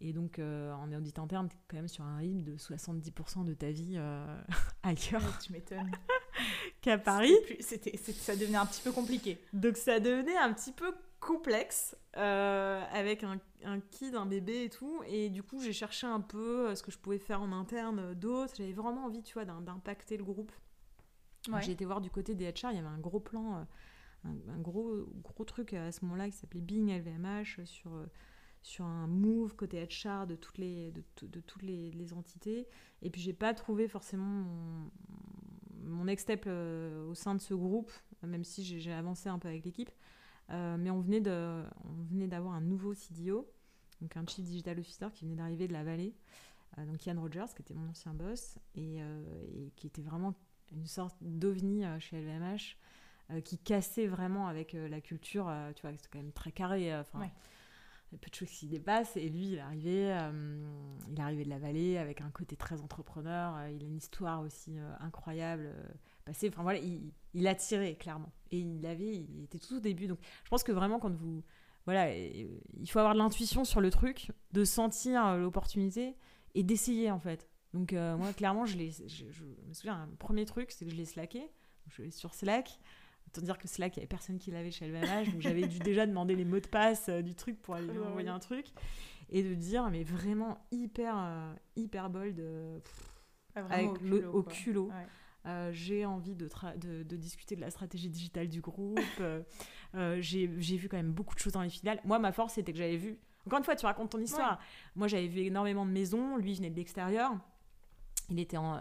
Et donc, euh, en audit interne, tu es quand même sur un rythme de 70% de ta vie *laughs* ailleurs. tu m'étonnes. *laughs* Qu'à Paris. C'était, ça devenait un petit peu compliqué. Donc, ça devenait un petit peu complexe euh, avec un, un, kid, un bébé et tout. Et du coup, j'ai cherché un peu euh, ce que je pouvais faire en interne euh, d'autres. J'avais vraiment envie, tu vois, d'impacter le groupe. J'ai été voir du côté des HR, il y avait un gros plan, un, gros, gros truc à ce moment-là qui s'appelait Bing LVMH sur, sur un move côté HR de toutes les, de, de toutes les, entités. Et puis, j'ai pas trouvé forcément mon, mon next step au sein de ce groupe, même si j'ai avancé un peu avec l'équipe. Euh, mais on venait, d'avoir un nouveau CDO, donc un Chief Digital Officer qui venait d'arriver de la vallée, euh, donc Ian Rogers, qui était mon ancien boss, et, euh, qui était vraiment une sorte d'ovni chez LVMH, qui cassait vraiment avec la culture, tu vois, c'était quand même très carré. Il y a peu de choses qui dépassent. Et lui, il est arrivé, il est arrivé de la vallée avec un côté très entrepreneur. il a une histoire aussi incroyable Enfin voilà, il, a tiré clairement. Et il avait, il était tout au début. Donc je pense que vraiment quand vous, voilà, il faut avoir de l'intuition sur le truc, de sentir euh, l'opportunité et d'essayer en fait. Donc euh, moi clairement, je, je, je, me souviens, un premier truc, c'est que je l'ai slacké. Je suis sur Slack. Autant dire que Slack, il n'y avait personne qui l'avait chez LVMH, donc j'avais dû déjà demander les mots de passe euh, du truc pour aller lui envoyer un truc. Et de dire, mais vraiment hyper, hyper bold, ah, avec au culot. Euh, j'ai envie de, de, discuter de la stratégie digitale du groupe. Euh, euh, j'ai vu quand même beaucoup de choses dans les filiales. Moi, ma force, c'était que j'avais vu. Encore une fois, tu racontes ton histoire. Moi, j'avais vu énormément de maisons. Lui, venait de l'extérieur. Il était, en,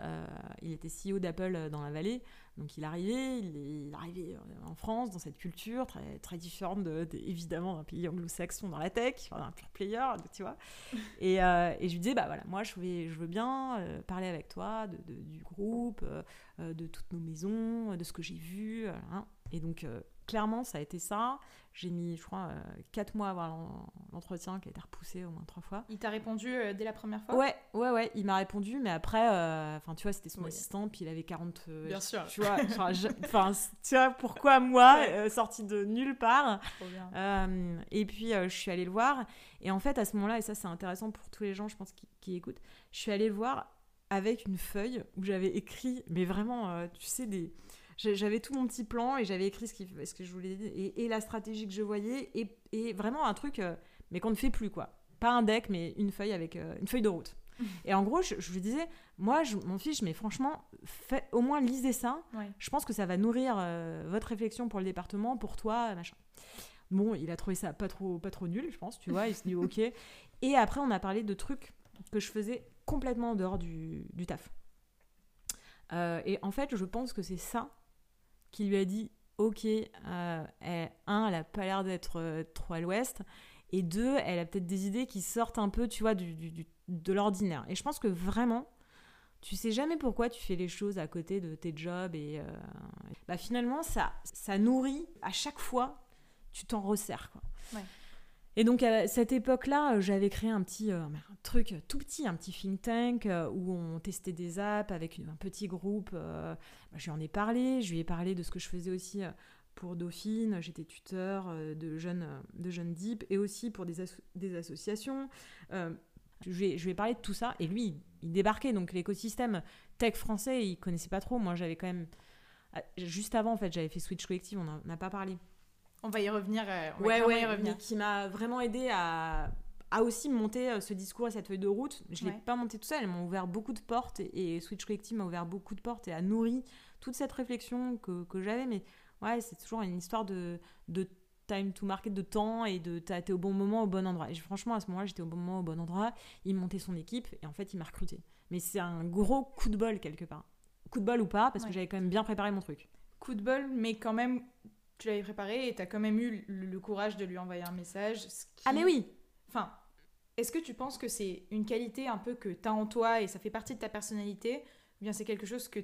il était CEO d'Apple dans la vallée. Donc il arrivait, il est arrivé en France, dans cette culture très, très différente, de, évidemment, d'un pays anglo-saxon dans la tech, un pure player, tu vois. *laughs* Et, euh, et, je lui disais, bah voilà, moi je, vais, je veux bien euh, parler avec toi de, du groupe, euh, de toutes nos maisons, de ce que j'ai vu. Hein. Et donc clairement, ça a été ça. J'ai mis, je crois, 4 euh, mois à avoir l'entretien qui a été repoussé au moins trois fois. Il t'a répondu euh, dès la première fois? Ouais, ouais, ouais, il m'a répondu, mais après, euh, enfin, tu vois, c'était son assistant, puis il avait 40. Bien sûr. Tu vois, enfin, *laughs* tu vois, pourquoi moi, sortie de nulle part? Et puis, je suis allée le voir, et en fait, à ce moment-là, et ça, c'est intéressant pour tous les gens, je pense, qui, qui écoutent, je suis allée le voir avec une feuille où j'avais écrit, mais vraiment, tu sais, des... j'avais tout mon petit plan et j'avais écrit ce, qui, ce que je voulais dire et, et, la stratégie que je voyais et, et vraiment un truc, euh, mais qu'on ne fait plus, quoi. Pas un deck, mais une feuille avec euh, une feuille de route. *laughs* Et en gros, je, je lui disais, moi, je m'en fiche, mais franchement, fait, au moins lisez ça. Ouais. Je pense que ça va nourrir euh, votre réflexion pour le département, pour toi, machin. Bon, il a trouvé ça pas trop, pas trop nul, je pense, tu vois. Il se dit *laughs* ok. Et après, on a parlé de trucs que je faisais complètement en dehors du, du taf. Euh, et en fait, je pense que c'est ça qui lui a dit ok, euh, un, elle a pas l'air d'être euh, trop à l'ouest. Et deux, elle a peut-être des idées qui sortent un peu, tu vois, du- de l'ordinaire. Et je pense que vraiment, tu sais jamais pourquoi tu fais les choses à côté de tes jobs. Et euh, bah, finalement, ça, ça nourrit à chaque fois, tu t'en resserres. Quoi. Ouais. Et donc à cette époque-là, euh, j'avais créé un petit euh, truc tout petit, un petit think tank euh, où on testait des apps avec un petit groupe. bah, je lui en ai parlé, je lui ai parlé de ce que je faisais aussi pour Dauphine. J'étais tuteur de jeunes de jeunes deep et aussi pour des, asso- des associations. Je, lui ai, parlé de tout ça et lui, il, débarquait. Donc l'écosystème tech français, il connaissait pas trop. Moi, j'avais quand même ah, juste avant en fait, j'avais fait Switch Collective. On n'en a pas parlé. On va y revenir. euh, on Ouais, y revenir. mais qui m'a vraiment aidé à, à aussi monter euh, ce discours et cette feuille de route. Je ne l'ai Ouais. pas monté tout seul, elles m'ont ouvert beaucoup de portes et, et Switch Collective m'a ouvert beaucoup de portes et a nourri toute cette réflexion que, que j'avais. Mais ouais, c'est toujours une histoire de, de time to market, de temps et de été au bon moment, au bon endroit. Et franchement, à ce moment-là, j'étais au bon moment, au bon endroit. Il montait son équipe et en fait, il m'a recruté. Mais c'est un gros coup de bol quelque part. Coup de bol ou pas, parce Ouais. que j'avais quand même bien préparé mon truc. Coup de bol, mais quand même, tu l'avais préparé et tu as quand même eu le, le courage de lui envoyer un message. ce qui- Ah mais oui Enfin, est-ce que tu penses que c'est une qualité un peu que tu as en toi et ça fait partie de ta personnalité Ou bien c'est quelque chose que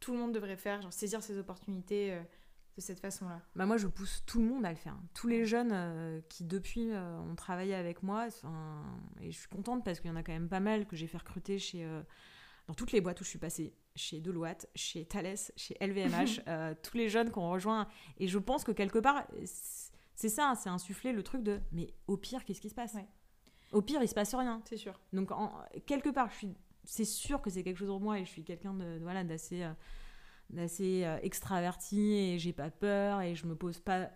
tout le monde devrait faire, genre saisir ses opportunités euh, de cette façon-là? Bah moi, je pousse tout le monde à le faire. Tous les jeunes euh, qui, depuis, euh, ont travaillé avec moi. Et je suis contente parce qu'il y en a quand même pas mal que j'ai fait recruter chez, dans toutes les boîtes où je suis passée. Chez Deloitte, chez Thales, chez LVMH. *laughs* euh, tous les jeunes qu'on rejoint. Et je pense que quelque part, c'est ça, c'est insuffler le truc de mais au pire, qu'est-ce qui se passe? Ouais. Au pire, il se passe rien. C'est sûr. Donc, en- quelque part, je suis, c'est sûr que c'est quelque chose pour moi et je suis quelqu'un de, voilà, d'assez, euh, d'assez euh, extraverti et j'ai pas peur et je me pose pas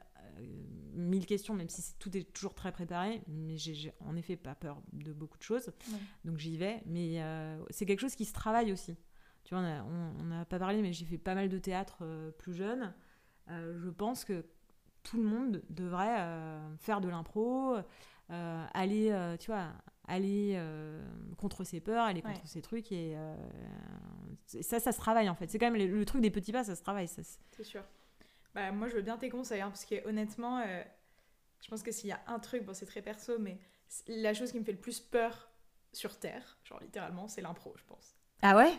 mille questions, même si tout est toujours très préparé. Mais j'ai, j'ai en effet pas peur de beaucoup de choses. Ouais. Donc, j'y vais. Mais euh, c'est quelque chose qui se travaille aussi. Tu vois, on n'a pas parlé, mais j'ai fait pas mal de théâtre euh, plus jeune. Euh, je pense que tout le monde devrait euh, faire de l'impro, aller, tu vois, aller contre ses peurs, aller contre Ouais. ses trucs. Et ça, ça se travaille en fait. C'est quand même le, le truc des petits pas, ça se travaille. C'est sûr. Bah, moi, je veux bien tes conseils, hein, parce que honnêtement, je pense que s'il y a un truc, bon, c'est très perso, mais la chose qui me fait le plus peur sur Terre, genre littéralement, c'est l'impro, je pense. Ah ouais?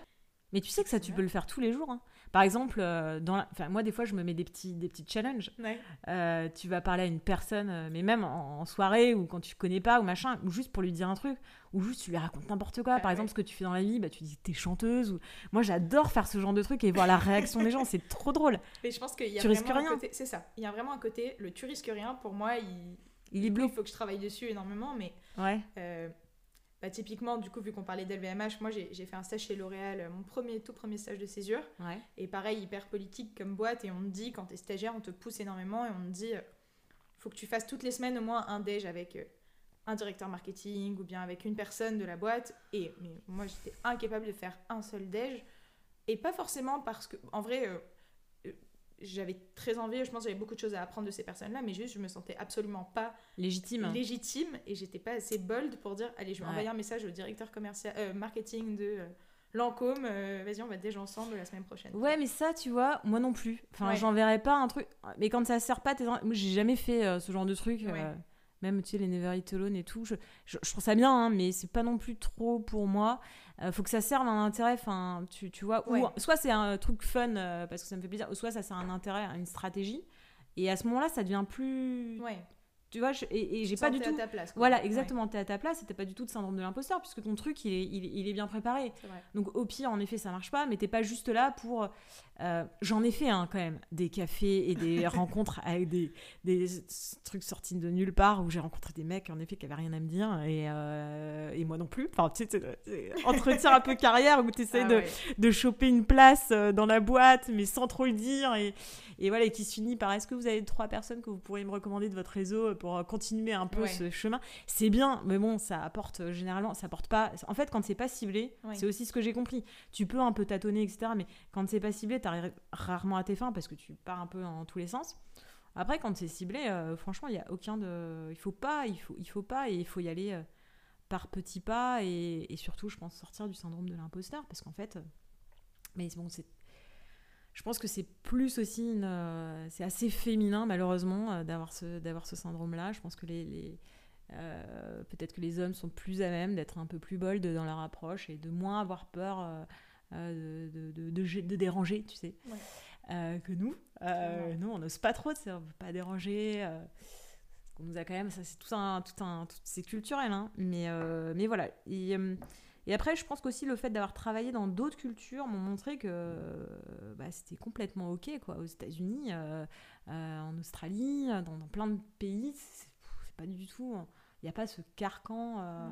Mais tu sais que ça, tu peux le faire tous les jours. hein. Par exemple, euh, dans la- enfin, moi, des fois, je me mets des petits, des petits challenges. Ouais. Euh, tu vas parler à une personne, euh, mais même en, en soirée ou quand tu connais pas ou machin, ou juste pour lui dire un truc, ou juste tu lui racontes n'importe quoi. Ah Par ouais. exemple, ce que tu fais dans la vie, bah, tu dis que t'es chanteuse. Ou... Moi, j'adore faire ce genre de truc et voir la réaction des gens, *laughs* c'est trop drôle. Mais je pense qu'il y a Tu risques vraiment rien. côté. C'est ça. Il y a vraiment un côté. Le tu risques rien, pour moi, il, Il est bleu. il faut que je travaille dessus énormément, mais Ouais. euh, bah, typiquement, du coup, vu qu'on parlait d'LVMH, moi j'ai fait un stage chez L'Oréal, euh, mon premier, tout premier stage de césure. Ouais. Et pareil, hyper politique comme boîte. Et on te dit, quand t'es stagiaire, on te pousse énormément et on te dit, il faut que tu fasses toutes les semaines au moins un déj avec euh, un directeur marketing ou bien avec une personne de la boîte. Et mais moi, j'étais incapable de faire un seul déj. Et pas forcément parce que, en vrai, euh, euh, j'avais très envie, je pense que j'avais beaucoup de choses à apprendre de ces personnes-là, mais juste, je me sentais absolument pas Légitime. légitime et j'étais pas assez bold pour dire, allez, je vais Ouais. envoyer un message au directeur commercial, euh, marketing de euh, Lancôme, euh, vas-y, on va déj ensemble la semaine prochaine. Ouais, mais ça, tu vois, moi non plus. Enfin, Ouais. j'enverrais pas un truc. Mais quand ça sert pas, t'es moi, j'ai jamais fait ce genre de truc. Ouais. Même, tu sais, les Never Eat Alone et tout. Je, je, je trouve ça bien, hein, mais c'est pas non plus trop pour moi. Euh, faut que ça serve un intérêt, enfin, tu, tu vois. Ouais. Ou soit c'est un truc fun euh, parce que ça me fait plaisir, ou soit ça sert un intérêt, une stratégie. Et à ce moment-là, ça devient plus. Ouais. Tu vois, je- et, et j'ai pas du tout. à ta place. quoi. Voilà, Ouais, exactement, t'es à ta place et t'as pas du tout de syndrome de l'imposteur puisque ton truc il est, il, est- il est bien préparé. Donc au pire, en effet, ça marche pas, mais t'es pas juste là pour. euh, J'en ai fait hein, quand même des cafés et des *laughs* rencontres avec des, trucs sortis de nulle part où j'ai rencontré des mecs en effet qui avaient rien à me dire et, euh, et moi non plus. Enfin, tu sais, entretien un peu *laughs* carrière où t'essayes Ah de, ouais. de choper une place euh, dans la boîte, mais sans trop le dire. Et, et voilà, et qui se finit par est-ce que vous avez trois personnes que vous pourriez me recommander de votre réseau pour euh, continuer un peu Ouais. ce chemin C'est bien, mais bon, ça apporte euh, généralement, ça apporte pas. En fait, quand c'est pas ciblé, Ouais. c'est aussi ce que j'ai compris. Tu peux un peu tâtonner, etc. Mais quand c'est pas ciblé, t'arrives rarement à tes fins parce que tu pars un peu en tous les sens. Après, quand c'est ciblé, euh, franchement, il y a aucun de. Il faut pas, il faut, il faut pas, et il faut y aller euh, par petits pas et, et surtout, je pense, sortir du syndrome de l'imposteur parce qu'en fait, mais bon, c'est. Je pense que c'est plus aussi une. euh, c'est assez féminin, malheureusement, euh, d'avoir ce, d'avoir ce syndrome-là. Je pense que les. les- euh, peut-être que les hommes sont plus à même d'être un peu plus bold dans leur approche et de moins avoir peur de, de, de, déranger, tu sais, Ouais. que nous. Nous, on n'ose pas trop, on veut pas déranger. on nous a quand même, ça c'est tout un, tout un, tout- c'est culturel, hein, mais, mais voilà. Et, et après, je pense qu'aussi le fait d'avoir travaillé dans d'autres cultures m'ont montré que euh, bah, c'était complètement ok, quoi. Aux États-Unis, euh, euh, en Australie, dans, plein de pays, c'est pas du tout. Il n'y a pas ce carcan.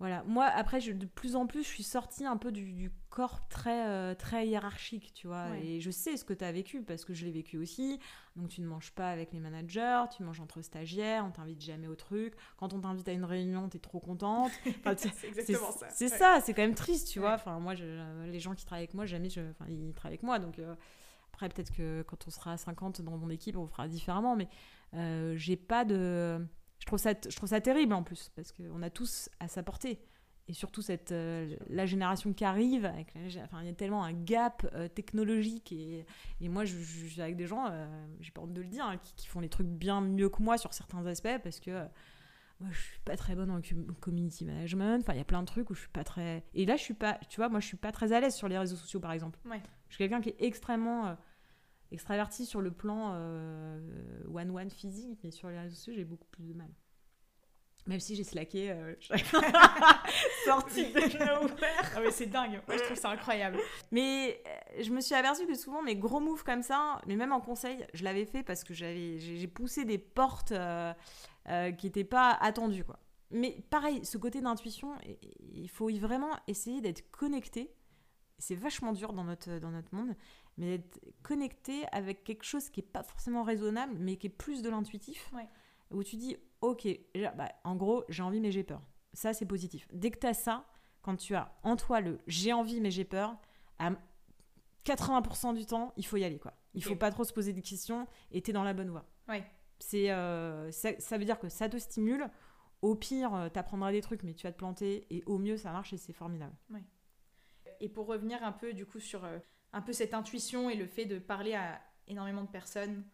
Voilà. Moi, après, je- de plus en plus, je suis sortie un peu du, du corps très, euh, très hiérarchique, tu vois. Ouais. Et je sais ce que tu as vécu parce que je l'ai vécu aussi. Donc, tu ne manges pas avec les managers, tu manges entre stagiaires, on t'invite jamais au truc. Quand on t'invite à une réunion, tu es trop contente. *laughs* Enfin, c'est c'est exactement ça. c'est Ouais. ça, c'est quand même triste, tu Ouais. vois. Enfin, moi, je- les gens qui travaillent avec moi, jamais je. Enfin, ils travaillent avec moi, donc. euh, après, peut-être que quand on sera à 50 dans mon équipe, on fera différemment, mais euh, j'ai pas de. Je trouve, ça, je trouve ça terrible en plus, parce qu'on a tous à sa portée. Et surtout, cette, euh, la génération qui arrive, avec la gé- enfin, il y a tellement un gap euh, technologique. Et, et moi, je, je, avec des gens, euh, j'ai pas honte de le dire, hein, qui, qui font les trucs bien mieux que moi sur certains aspects, parce que. euh, moi, je suis pas très bonne en com- community management. Enfin, il y a plein de trucs où je suis pas très. Et là, je suis pas. Tu vois, moi, je suis pas très à l'aise sur les réseaux sociaux, par exemple. Ouais. Je suis quelqu'un qui est extrêmement euh, extraverti sur le plan euh, one-one physique, mais sur les réseaux sociaux, j'ai beaucoup plus de mal. Même si j'ai slacké, euh, sorti déjà ouvert. Ah ouais, c'est dingue. Moi, je trouve ça incroyable. Mais euh, je me suis aperçue que souvent mes gros moves comme ça, mais même en conseil, je l'avais fait parce que j'avais, j'ai poussé des portes euh, qui n'étaient pas attendues. Quoi. Mais pareil, ce côté d'intuition, il faut y vraiment essayer d'être connecté. C'est vachement dur dans notre, dans notre monde, mais d'être connecté avec quelque chose qui n'est pas forcément raisonnable, mais qui est plus de l'intuitif. Ouais. Où tu dis, ok, bah, en gros, j'ai envie mais j'ai peur. Ça, c'est positif. Dès que tu as ça, quand tu as en toi le j'ai envie mais j'ai peur, à 80% du temps, il faut y aller. quoi. Il Ok. faut pas trop se poser des questions et tu es dans la bonne voie. Ouais. C'est, euh, ça, ça veut dire que ça te stimule. Au pire, tu apprendras des trucs, mais tu vas te planter. Et au mieux, ça marche et c'est formidable. Et pour revenir un peu du coup sur euh, un peu cette intuition et le fait de parler à énormément de personnes,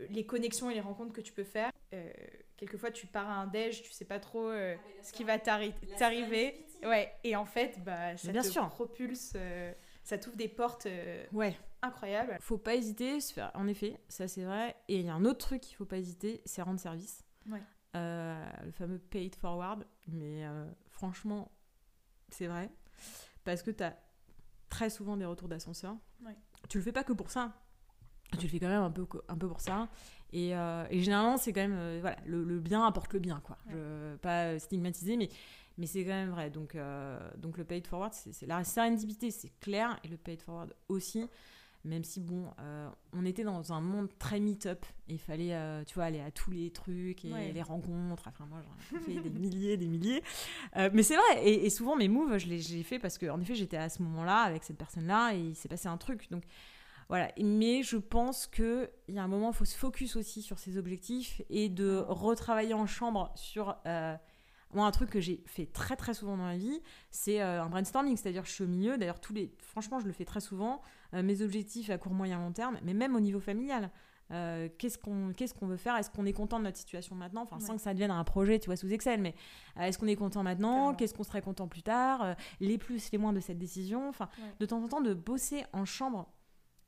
euh, les connexions et les rencontres que tu peux faire. euh, quelquefois tu pars à un déj, tu sais pas trop euh, ce qui va t'arri- t'arriver. Ouais, et en fait, bah, ça bien te sûr. propulse, euh, ça t'ouvre des portes euh, Ouais. incroyables. Faut pas hésiter, en effet, ça c'est vrai. Et il y a un autre truc qu'il faut pas hésiter, c'est rendre service. Ouais. Euh, le fameux pay it forward. Mais euh, franchement, c'est vrai. Parce que tu as très souvent des retours d'ascenseur. Ouais. Tu le fais pas que pour ça. Tu le fais quand même un peu, un peu pour ça. Et, euh, et généralement, c'est quand même. euh, voilà, le, le bien apporte le bien, quoi. Je, pas stigmatiser, mais, mais c'est quand même vrai. Donc, euh, donc le pay it forward, c'est la serendipité, c'est clair. Et le pay it forward aussi. Même si, bon, euh, on était dans un monde très meet-up. et Il fallait, euh, tu vois, aller à tous les trucs et Ouais. les rencontres. Enfin, moi, j'en ai fait des milliers, des milliers. Euh, mais c'est vrai. Et, et souvent, mes moves, je les j'ai fait parce qu'en effet, j'étais à ce moment-là avec cette personne-là et il s'est passé un truc. Donc, voilà. Mais je pense qu'il y a un moment, il faut se focus aussi sur ses objectifs et de retravailler en chambre sur. moi, un truc que j'ai fait très très souvent dans ma vie, c'est un brainstorming, c'est-à-dire je suis au milieu. D'ailleurs, tous les, franchement, je le fais très souvent. Euh, mes objectifs à court, moyen, long terme, mais même au niveau familial. Euh, qu'est-ce qu'on qu'est-ce qu'on veut faire? Est-ce qu'on est content de notre situation maintenant? Enfin, sans que ça devienne un projet, tu vois, sous Excel, mais euh, est-ce qu'on est content maintenant? Qu'est-ce qu'on serait content plus tard? Euh, Les plus, les moins de cette décision? Enfin, Ouais. de temps en temps, de bosser en chambre,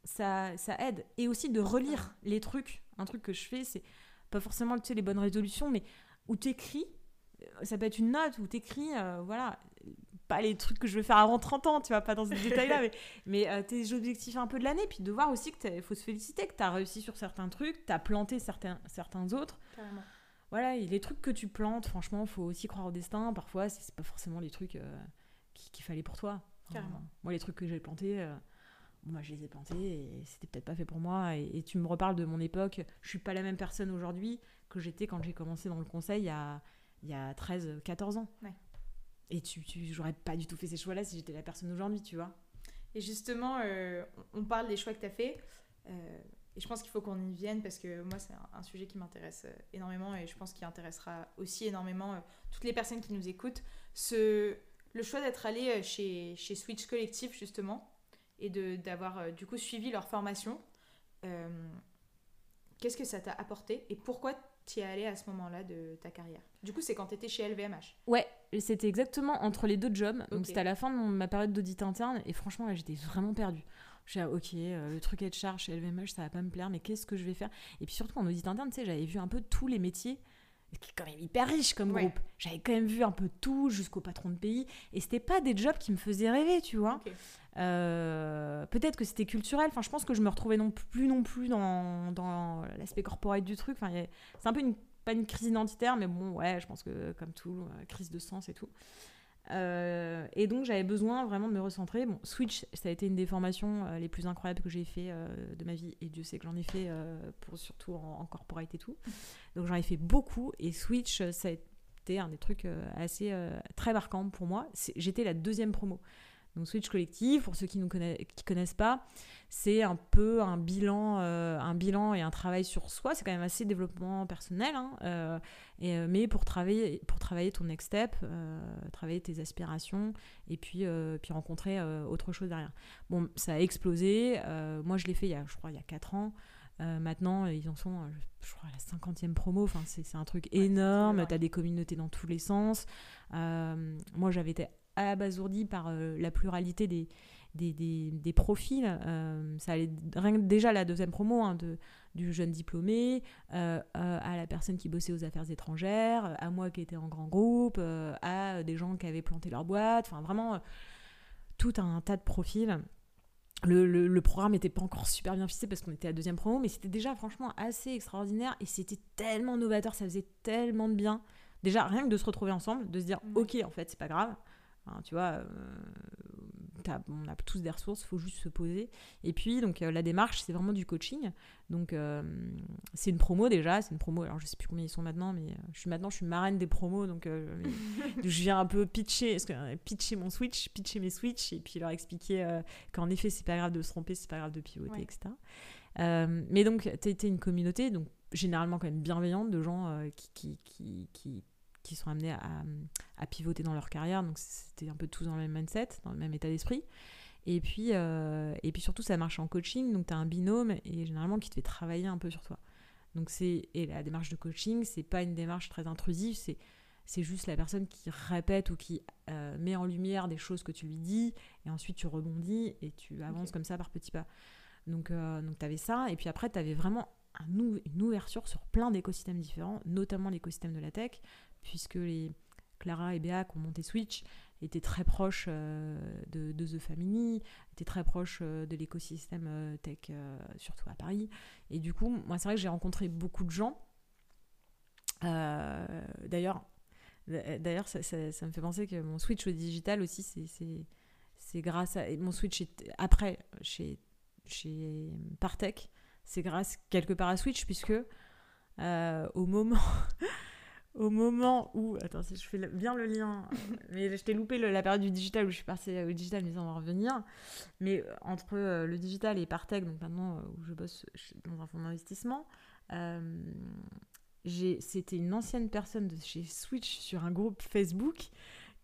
ça, ça aide. Et aussi de relire les trucs. Un truc que je fais, c'est pas forcément tu sais, les bonnes résolutions, mais où tu écris, ça peut être une note où tu écris, voilà, pas les trucs que je veux faire avant 30 ans, tu vois, pas dans ce détail-là, mais, mais euh, tes objectifs un peu de l'année, puis de voir aussi qu'il faut se féliciter, que tu as réussi sur certains trucs, tu as planté certains, certains autres. Carrément. Voilà, et les trucs que tu plantes, franchement, faut aussi croire au destin. Parfois, c'est pas forcément les trucs euh, qu'il fallait pour toi. Carrément. Moi, les trucs que j'ai plantés, euh, moi, je les ai plantés et c'était peut-être pas fait pour moi. Et, tu me reparles de mon époque. Je suis pas la même personne aujourd'hui que j'étais quand j'ai commencé dans le conseil il y a, il y a 13, 14 ans. Ouais. Et tu, tu j'aurais pas du tout fait ces choix-là si j'étais la personne d'aujourd'hui, tu vois. Et justement, euh, on parle des choix que tu as fait. Euh, et je pense qu'il faut qu'on y vienne parce que moi, c'est un, sujet qui m'intéresse euh, énormément et je pense qu'il intéressera aussi énormément toutes les personnes qui nous écoutent. Ce, le choix d'être allé chez, chez Switch Collectif, justement, et d'avoir du coup suivi leur formation. Qu'est-ce que ça t'a apporté et pourquoi tu es allé à ce moment-là de ta carrière Du coup, c'est quand tu étais chez LVMH. Ouais, c'était exactement entre les deux jobs. Donc c'était à la fin de ma période d'audit interne et franchement là j'étais vraiment perdue. J'ai ok, euh, le truc être charge chez LVMH ça va pas me plaire, mais qu'est-ce que je vais faire? Et puis surtout en audit interne, tu sais, j'avais vu un peu tous les métiers qui est quand même hyper riche comme groupe. J'avais quand même vu un peu tout jusqu'au patron de pays et c'était pas des jobs qui me faisaient rêver, tu vois. Euh, peut-être que c'était culturel. Enfin, je pense que je me retrouvais non plus non plus dans, dans l'aspect corporate du truc. Enfin, c'est un peu une pas une crise identitaire, mais bon, ouais, je pense que comme tout, euh, crise de sens et tout. Euh, et donc j'avais besoin vraiment de me recentrer. Bon, Switch, ça a été une des formations euh, les plus incroyables que j'ai fait de ma vie, et Dieu sait que j'en ai fait pour surtout en, corporate et tout. Donc j'en ai fait beaucoup, et Switch, ça a été un des trucs assez très marquants pour moi. J'étais la deuxième promo. Donc Switch Collective, pour ceux qui ne connaissent pas, c'est un peu un bilan, euh, un bilan et un travail sur soi. C'est quand même assez développement personnel, hein, euh, et, euh, mais pour travailler, pour travailler ton next step, travailler tes aspirations et puis, puis rencontrer autre chose derrière. Bon, ça a explosé. moi, je l'ai fait il y a, je crois, il y a 4 ans. maintenant, ils en sont, je crois, à la cinquantième promo. Enfin, c'est un truc énorme. tu as des communautés dans tous les sens. moi, j'avais été abasourdie par la pluralité des, des, des, profils. Euh, ça allait rien, déjà la deuxième promo hein, de, du jeune diplômé, euh, euh, à la personne qui bossait aux affaires étrangères, à moi qui étais en grand groupe, à des gens qui avaient planté leur boîte, enfin vraiment tout un tas de profils. Le, le, programme n'était pas encore super bien fixé parce qu'on était à deuxième promo, mais c'était déjà franchement assez extraordinaire et c'était tellement novateur, ça faisait tellement de bien. Déjà, rien que de se retrouver ensemble, de se dire, ok, en fait, c'est pas grave. Tu vois, on a tous des ressources, il faut juste se poser. Et puis, donc, euh, la démarche, c'est vraiment du coaching. Donc, euh, c'est une promo déjà, c'est une promo. Alors, je sais plus combien ils sont maintenant, mais euh, je suis maintenant, je suis marraine des promos, donc *laughs* je viens un peu pitcher, pitcher mon switch, pitcher mes switches, et puis leur expliquer qu'en effet, c'est pas grave de se tromper, c'est pas grave de pivoter, etc. mais donc, tu été une communauté, donc généralement quand même bienveillante, de gens qui, qui, qui qui sont amenés à, à, pivoter dans leur carrière. Donc c'était un peu tous dans le même mindset, dans le même état d'esprit. Et puis, euh, et puis surtout, ça marche en coaching. Donc tu as un binôme et généralement qui te fait travailler un peu sur toi. Donc c'est et la démarche de coaching, c'est pas une démarche très intrusive, c'est c'est juste la personne qui répète ou qui euh, met en lumière des choses que tu lui dis et ensuite tu rebondis et tu avances comme ça par petits pas. Donc, euh, donc tu avais ça et puis après tu avais vraiment un, une ouverture sur plein d'écosystèmes différents, notamment l'écosystème de la tech puisque les Clara et Béa qui ont monté Switch étaient très proches euh, de, The Family, étaient très proches euh, de l'écosystème euh, tech, surtout à Paris. Et du coup, moi, c'est vrai que j'ai rencontré beaucoup de gens. d'ailleurs, d'ailleurs ça, me fait penser que mon switch au digital aussi, c'est grâce à. mon switch après, chez, chez Partech, c'est grâce quelque part à Switch, puisque au moment. *laughs* au moment où. Attends, si je fais bien le lien. mais je t'ai loupé la période du digital où je suis passée au digital, mais ça va revenir. Mais euh, entre euh, le digital et Partech, donc maintenant euh, où je bosse dans un fonds d'investissement, c'était une ancienne personne de chez Switch sur un groupe Facebook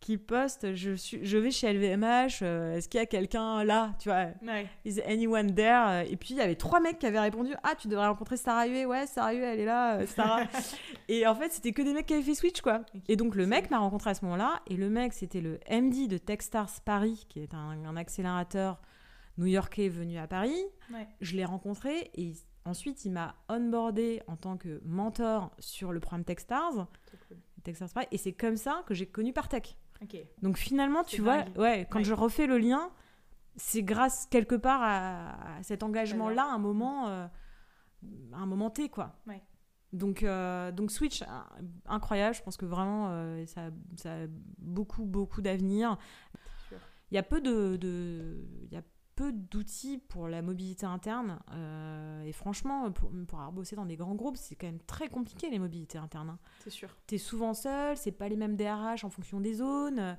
qui poste je, suis, je vais chez LVMH, euh, est-ce qu'il y a quelqu'un là Tu vois, is anyone there? Et puis il y avait trois mecs qui avaient répondu Ah, tu devrais rencontrer Sarah Huey, ouais, Sarah Huey, elle est là, euh, Sarah. *laughs* et en fait, c'était que des mecs qui avaient fait Switch, quoi. Et donc le mec m'a rencontré à ce moment-là, et le mec, c'était le MD de Techstars Paris, qui est un, accélérateur new-yorkais venu à Paris. Je l'ai rencontré et Ensuite, il m'a onboardé en tant que mentor sur le programme Techstars. Et c'est comme ça que j'ai connu Partech. Donc finalement, tu vois, ouais, quand je refais le lien, c'est grâce quelque part à, cet engagement-là, un moment, euh, un moment T, quoi. Donc, euh, donc Switch, incroyable. Je pense que vraiment, euh, ça, ça, a beaucoup, beaucoup d'avenir. Il y a peu de, de, il y a peu d'outils pour la mobilité interne. Euh, et franchement, pour, pour, avoir bossé dans des grands groupes, c'est quand même très compliqué les mobilités internes. Hein. C'est sûr. Tu es souvent seul, c'est pas les mêmes DRH en fonction des zones.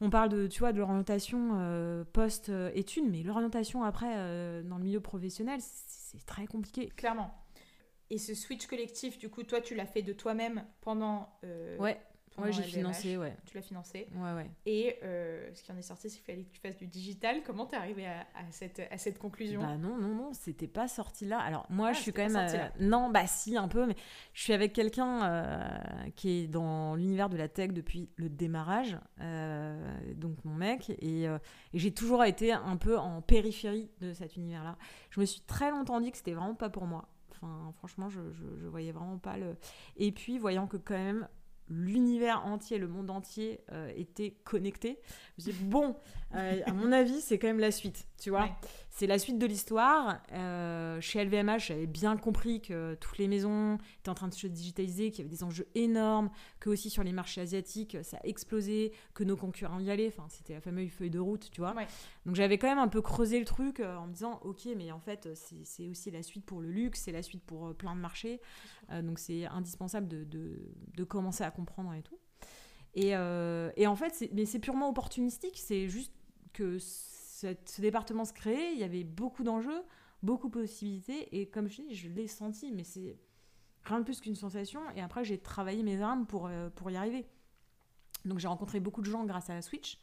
On parle de, tu vois, de l'orientation euh, post-études, mais l'orientation après euh, dans le milieu professionnel, c'est très compliqué. Clairement. Et ce switch collectif, du coup, toi, tu l'as fait de toi-même pendant ouais. Ouais, j'ai financé, ouais. Tu l'as financé. Ouais, ouais. Et euh, ce qui en est sorti, c'est qu'il fallait que tu fasses du digital. Comment t'es arrivé à, cette, à cette conclusion? Bah non, non, non, c'était pas sorti là. Alors moi, ah, je suis quand même. Euh, non, bah si, un peu, mais je suis avec quelqu'un euh, qui est dans l'univers de la tech depuis le démarrage, donc mon mec, et, et j'ai toujours été un peu en périphérie de cet univers-là. Je me suis très longtemps dit que c'était vraiment pas pour moi. Enfin, franchement, je, je, je, voyais vraiment pas le. Et puis, voyant que quand même, l'univers entier, le monde entier euh, était connecté. Je bon, euh, à mon avis, c'est quand même la suite, tu vois. C'est la suite de l'histoire. Euh, chez LVMH, j'avais bien compris que toutes les maisons étaient en train de se digitaliser, qu'il y avait des enjeux énormes, que aussi sur les marchés asiatiques, ça a explosé, que nos concurrents y allaient. Enfin, c'était la fameuse feuille de route, tu vois. Donc j'avais quand même un peu creusé le truc en me disant, ok, mais en fait, c'est aussi la suite pour le luxe, c'est la suite pour plein de marchés. donc c'est indispensable de, de, commencer à comprendre et tout. Et, et en fait, mais c'est purement opportunistique, c'est juste que ce département se créait, il y avait beaucoup d'enjeux, beaucoup de possibilités, et comme je dis, je l'ai senti, mais c'est rien de plus qu'une sensation, et après j'ai travaillé mes armes pour, euh, pour y arriver. Donc j'ai rencontré beaucoup de gens grâce à la Switch,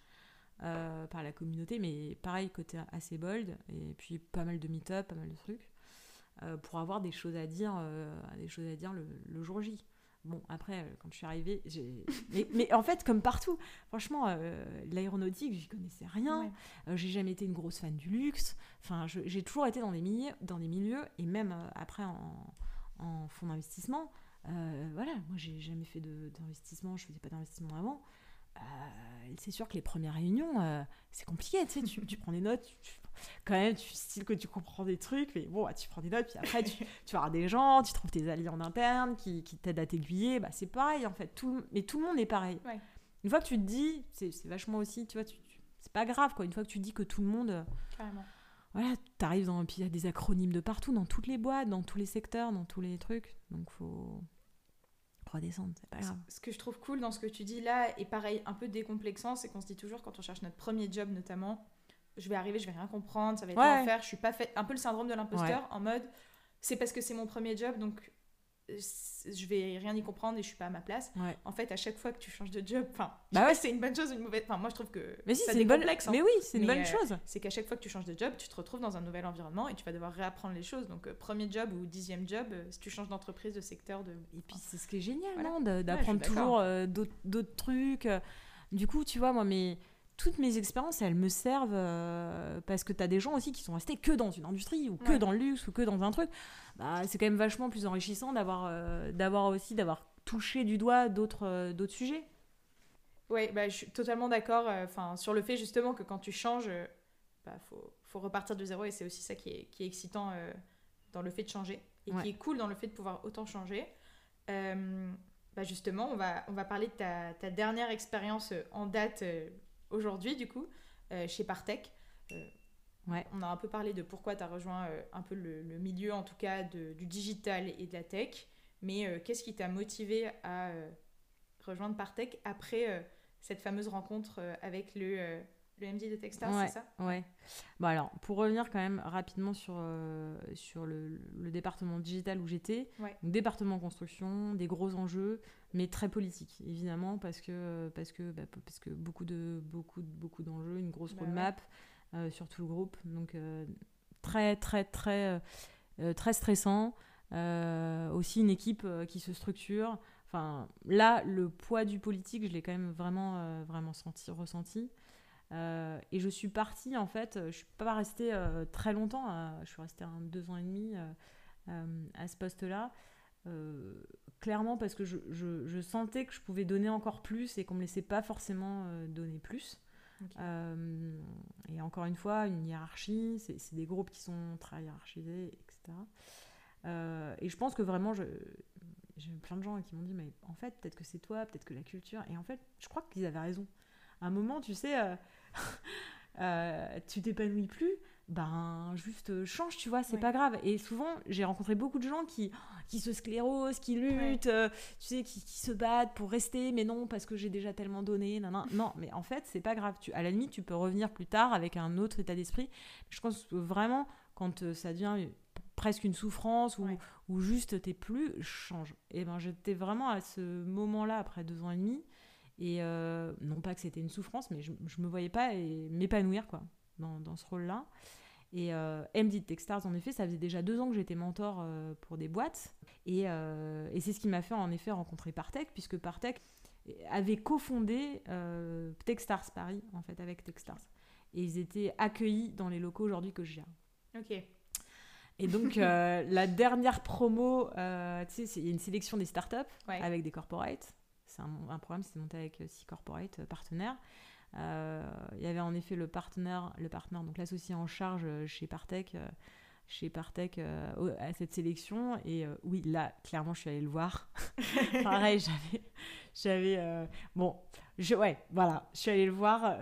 euh, par la communauté, mais pareil, côté assez bold, et puis pas mal de meet-up, pas mal de trucs, euh, pour avoir des choses à dire, des choses à dire le jour J. Bon, après, euh, quand je suis arrivée, j'ai. Mais, en fait, comme partout, franchement, euh, l'aéronautique, j'y connaissais rien. Euh, j'ai jamais été une grosse fan du luxe. Enfin, j'ai toujours été dans des milieux, dans des milieux et même après en, en fonds d'investissement. voilà, moi, j'ai jamais fait d'investissement, je faisais pas d'investissement avant. c'est sûr que les premières réunions, c'est compliqué, tu sais, tu, tu, prends des notes, tu, quand même, tu style que tu comprends des trucs, mais bon, bah, tu prends des notes, puis après, tu, *laughs* tu vas des gens, tu trouves tes alliés en interne qui, qui t'aident à t'aiguiller. Bah, c'est pareil, en fait. Tout, mais tout le monde est pareil. Une fois que tu te dis, c'est vachement aussi, tu vois, tu, c'est pas grave, quoi. Une fois que tu dis que tout le monde. Carrément. Voilà, t'arrives dans. Puis il y a des acronymes de partout, dans toutes les boîtes, dans tous les secteurs, dans tous les trucs. Donc, faut redescendre, c'est pas grave. Ce que je trouve cool dans ce que tu dis là, et pareil, un peu décomplexant, c'est qu'on se dit toujours quand on cherche notre premier job notamment, je vais arriver, je vais rien comprendre, ça va être ouais. faire, je suis pas fait. Un peu le syndrome de l'imposteur en mode c'est parce que c'est mon premier job donc je vais rien y comprendre et je suis pas à ma place. En fait, à chaque fois que tu changes de job, enfin, *laughs* bah ouais, c'est une bonne chose ou une mauvaise. Enfin, moi je trouve que mais si, c'est une bonne hein. Mais oui, c'est une bonne euh, chose. C'est qu'à chaque fois que tu changes de job, tu te retrouves dans un nouvel environnement et tu vas devoir réapprendre les choses. Donc euh, premier job ou dixième job, euh, si tu changes d'entreprise, de secteur, de. Et puis c'est ce qui est génial, non, d'apprendre toujours d'autres trucs. Du coup, tu vois, moi, mais toutes mes expériences, elles me servent euh, parce que tu as des gens aussi qui sont restés que dans une industrie ou que dans le luxe ou que dans un truc. Bah, c'est quand même vachement plus enrichissant d'avoir euh, d'avoir aussi d'avoir touché du doigt d'autres euh, d'autres sujets. Oui, bah, je suis totalement d'accord enfin sur le fait justement que quand tu changes, bah, faut, faut repartir de zéro et c'est aussi ça qui est, qui est excitant dans le fait de changer et qui est cool dans le fait de pouvoir autant changer. bah justement, on va, on va parler de ta, ta dernière expérience en date aujourd'hui, du coup, euh, chez Partech. Euh, ouais. On a un peu parlé de pourquoi tu as rejoint euh, un peu le, milieu, en tout cas, de, du digital et de la tech. Mais qu'est-ce qui t'a motivé à rejoindre Partech après cette fameuse rencontre avec le le MD de Techstars, c'est ça? Ouais. Bon alors, pour revenir quand même rapidement sur, sur le, le, département digital où j'étais, département construction, des gros enjeux, mais très politique, évidemment, parce que, parce que, bah, parce que beaucoup, de, beaucoup, beaucoup d'enjeux, une grosse bah roadmap euh, sur tout le groupe. Donc, euh, très, très, très, euh, très stressant. aussi une équipe qui se structure. Enfin, là, le poids du politique, je l'ai quand même vraiment, vraiment senti, ressenti. Et je suis partie, en fait, je suis pas restée très longtemps, je suis restée un, deux ans et demi à ce poste-là. clairement parce que je, je, sentais que je pouvais donner encore plus et qu'on me laissait pas forcément donner plus. et encore une fois, une hiérarchie, c'est des groupes qui sont très hiérarchisés, etc. et je pense que vraiment, je, j'ai eu plein de gens qui m'ont dit mais en fait peut-être que c'est toi peut-être que la culture et en fait je crois qu'ils avaient raison à un moment tu sais euh, euh, tu t'épanouis plus ben juste change tu vois c'est pas grave. Et souvent j'ai rencontré beaucoup de gens qui qui se sclérosent qui luttent euh, tu sais qui, qui, se battent pour rester mais non parce que j'ai déjà tellement donné non non non mais en fait c'est pas grave. Tu à la limite tu peux revenir plus tard avec un autre état d'esprit. Je pense que vraiment quand ça devient presque une souffrance ou, ou juste t'es plus, change. Et ben j'étais vraiment à ce moment-là après deux ans et demi. Et euh, non pas que c'était une souffrance, mais je, je me voyais pas m'épanouir quoi dans, dans ce rôle-là. Et euh, MD Techstars, en effet, ça faisait déjà deux ans que j'étais mentor euh, pour des boîtes. Et, et c'est ce qui m'a fait en effet rencontrer Partech, puisque Partech avait cofondé Techstars Paris, en fait, avec Techstars. Et ils étaient accueillis dans les locaux aujourd'hui que je gère. Ok. Et donc, euh, *laughs* la dernière promo, euh, tu sais, il y a une sélection des startups avec des corporates. C'est un, programme qui s'est monté avec six corporates euh, partenaires. Il y avait en effet le partenaire, le partenaire donc l'associé en charge chez Partech, chez Partech à cette sélection. Et oui, là, clairement, je suis allée le voir. *laughs* Pareil, j'avais, j'avais, bon, je, ouais, voilà, je suis allée le voir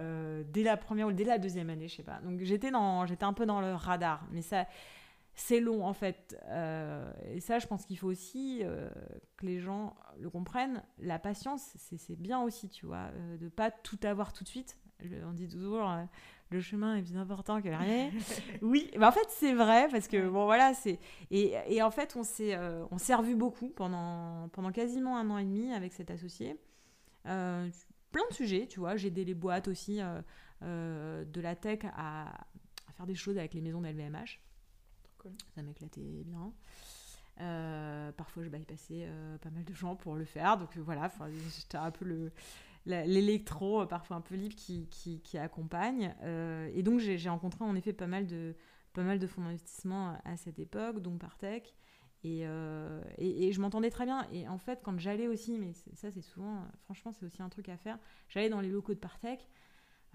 dès la première ou dès la deuxième année, je sais pas. Donc j'étais j'étais un peu dans le radar, mais ça c'est long en fait. Euh, et ça, je pense qu'il faut aussi euh, que les gens le comprennent. La patience, c'est bien aussi, tu vois, euh, de pas tout avoir tout de suite. on dit toujours, le chemin est plus important que rien. *laughs* oui, mais en fait, c'est vrai parce que bon, voilà, c'est et, et, en fait, on s'est on s'est revu beaucoup pendant pendant quasiment un an et demi avec cet associé. plein de sujets, tu vois. J'ai aidé les boîtes aussi de la tech à, à, faire des choses avec les maisons d'LVMH. Ça m'éclatait bien. Euh, parfois, je bypassais euh, pas mal de gens pour le faire. Donc euh, voilà, j'étais un peu le, l'électro, parfois un peu libre, qui, qui, qui accompagne. et donc, j'ai, rencontré en effet pas mal de, pas mal de fonds d'investissement à cette époque, dont Partech. Et, et, je m'entendais très bien. Et en fait, quand j'allais aussi, mais ça, c'est souvent, franchement, c'est aussi un truc à faire, j'allais dans les locaux de Partech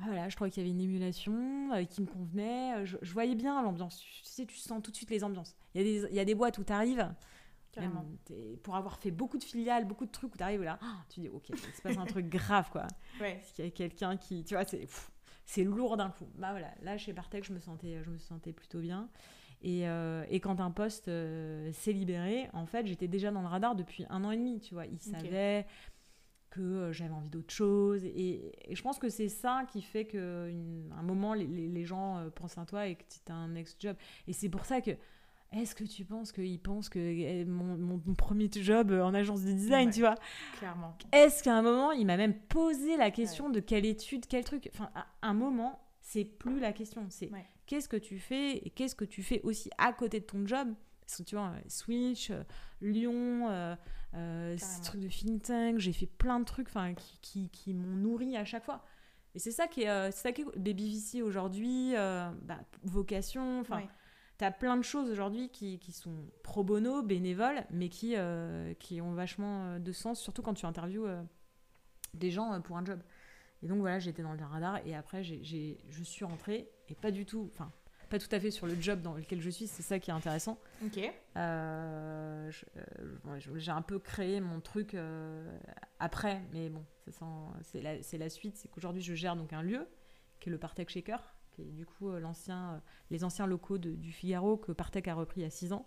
voilà, je trouvais qu'il y avait une émulation euh, qui me convenait. Euh, je, voyais bien l'ambiance. Tu sais, tu sens tout de suite les ambiances. Il y a des, il y a des boîtes où tu arrives. pour avoir fait beaucoup de filiales, beaucoup de trucs où tu arrives là, ah, tu dis ok, il se passe un truc grave quoi. *laughs* Ouais. qu'il y a quelqu'un qui, tu vois, c'est, c'est lourd d'un coup. Bah voilà, là chez Partech, je me sentais, je me sentais plutôt bien. Et, euh, et quand un poste s'est libéré, en fait, j'étais déjà dans le radar depuis un an et demi, tu vois. Ils savaient, que euh, j'avais envie d'autre chose. Et, je pense que c'est ça qui fait qu'à un moment, les, les, gens euh, pensent à toi et que tu as un next job. Et c'est pour ça que. Est-ce que tu penses qu'ils pensent que eh, mon, mon, premier job en agence de design, tu vois? Clairement. Est-ce qu'à un moment, il m'a même posé la question de quelle étude, quel truc? Enfin, à un moment, c'est plus la question. C'est qu'est-ce que tu fais et qu'est-ce que tu fais aussi à côté de ton job? Parce que tu vois, Switch, euh, Lyon, euh, ce truc de think tank, j'ai fait plein de trucs qui, qui, qui m'ont nourri à chaque fois. Et c'est ça qui est, euh, c'est ça qui est Baby VC aujourd'hui, euh, bah, vocation, enfin, tu as plein de choses aujourd'hui qui, qui, sont pro bono, bénévoles, mais qui, qui ont vachement de sens, surtout quand tu interviews des gens pour un job. Et donc voilà, j'étais dans le radar et après, j'ai, je suis rentrée et pas du tout, enfin, pas tout à fait sur le job dans lequel je suis, c'est ça qui est intéressant. Ok. Euh, euh, j'ai un peu créé mon truc euh, après, mais bon, c'est la, la, suite. C'est qu'aujourd'hui, je gère donc un lieu qui est le Partech Shaker, qui est du coup l'ancien, les anciens locaux du Figaro que Partech a repris il y a 6 ans.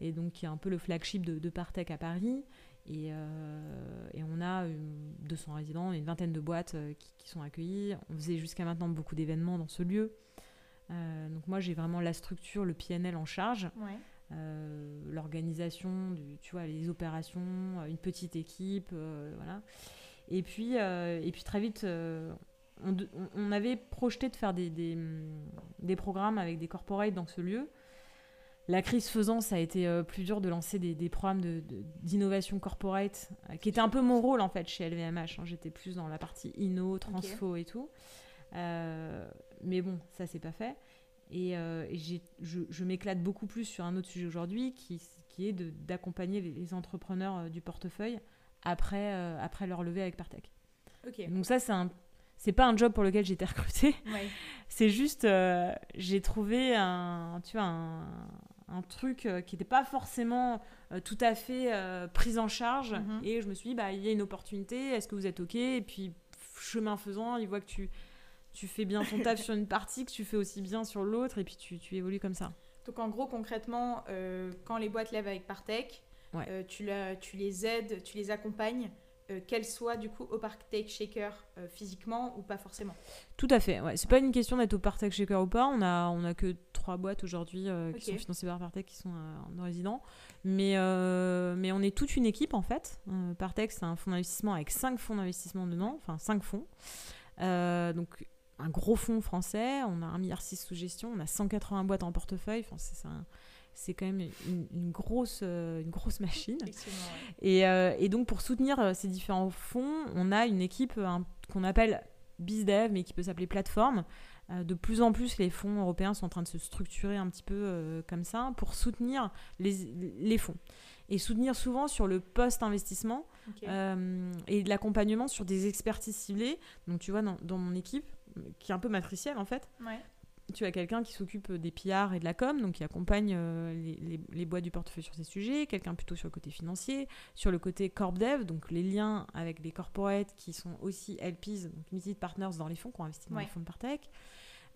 Et donc, qui est un peu le flagship de, de Partech à Paris. Et, et, on a 200 résidents, une vingtaine de boîtes qui, qui, sont accueillies. On faisait jusqu'à maintenant beaucoup d'événements dans ce lieu. Euh, donc moi j'ai vraiment la structure, le PNL en charge. Euh, l'organisation, tu vois, les opérations, euh, une petite équipe, voilà. Et puis, et puis très vite, on, on, avait projeté de faire des, des, des, programmes avec des corporates dans ce lieu. La crise faisant, ça a été plus dur de lancer des, des programmes d'innovation de, corporate, qui était un peu mon rôle en fait chez LVMH. Hein. J'étais plus dans la partie inno, transfo et tout. Mais bon, ça c'est pas fait. Et, je, m'éclate beaucoup plus sur un autre sujet aujourd'hui qui, qui est d'accompagner les, entrepreneurs du portefeuille après, après leur levée avec Partech. Donc ça, c'est un c'est pas un job pour lequel j'ai été recrutée. *laughs* C'est juste, j'ai trouvé un, tu vois, un, un truc euh, qui n'était pas forcément euh, tout à fait euh, pris en charge. Mhm. Et je me suis dit, bah, il y a une opportunité, est-ce que vous êtes OK? Et puis, chemin faisant, il voit que tu, tu fais bien ton taf sur une partie, que tu fais aussi bien sur l'autre, et puis tu, tu, évolues comme ça. Donc, en gros, concrètement, quand les boîtes lèvent avec Partech, tu, la, tu les aides, tu les accompagnes euh, qu'elle soit du coup au Take Shaker euh, physiquement ou pas forcément. Tout à fait. Ouais. C'est pas une question d'être au Take Shaker ou pas. On a on a que trois boîtes aujourd'hui euh, qui sont financées par Partech qui sont en résident. Mais mais on est toute une équipe en fait. Partech c'est un fonds d'investissement avec cinq fonds d'investissement dedans, enfin cinq fonds. donc un gros fonds français, on a 1,6 milliard sous gestion, on a 180 boîtes en portefeuille, enfin, c'est un, c'est quand même une, grosse, euh, une grosse machine. Et, euh, et, donc, pour soutenir euh, ces différents fonds, on a une équipe qu'on appelle BizDev, mais qui peut s'appeler plateforme. de plus en plus, les fonds européens sont en train de se structurer un petit peu comme ça pour soutenir les, les, fonds. Et soutenir souvent sur le post-investissement et de l'accompagnement sur des expertises ciblées. Donc, tu vois, dans, dans, mon équipe, qui est un peu matricielle en fait, ouais. Tu as quelqu'un qui s'occupe des PR et de la com, donc qui accompagne euh, les, les, boîtes du portefeuille sur ces sujets, quelqu'un plutôt sur le côté financier, sur le côté corp dev, donc les liens avec les corporates qui sont aussi LPs, donc limited partners dans les fonds, qui ont investi dans les fonds de Partech.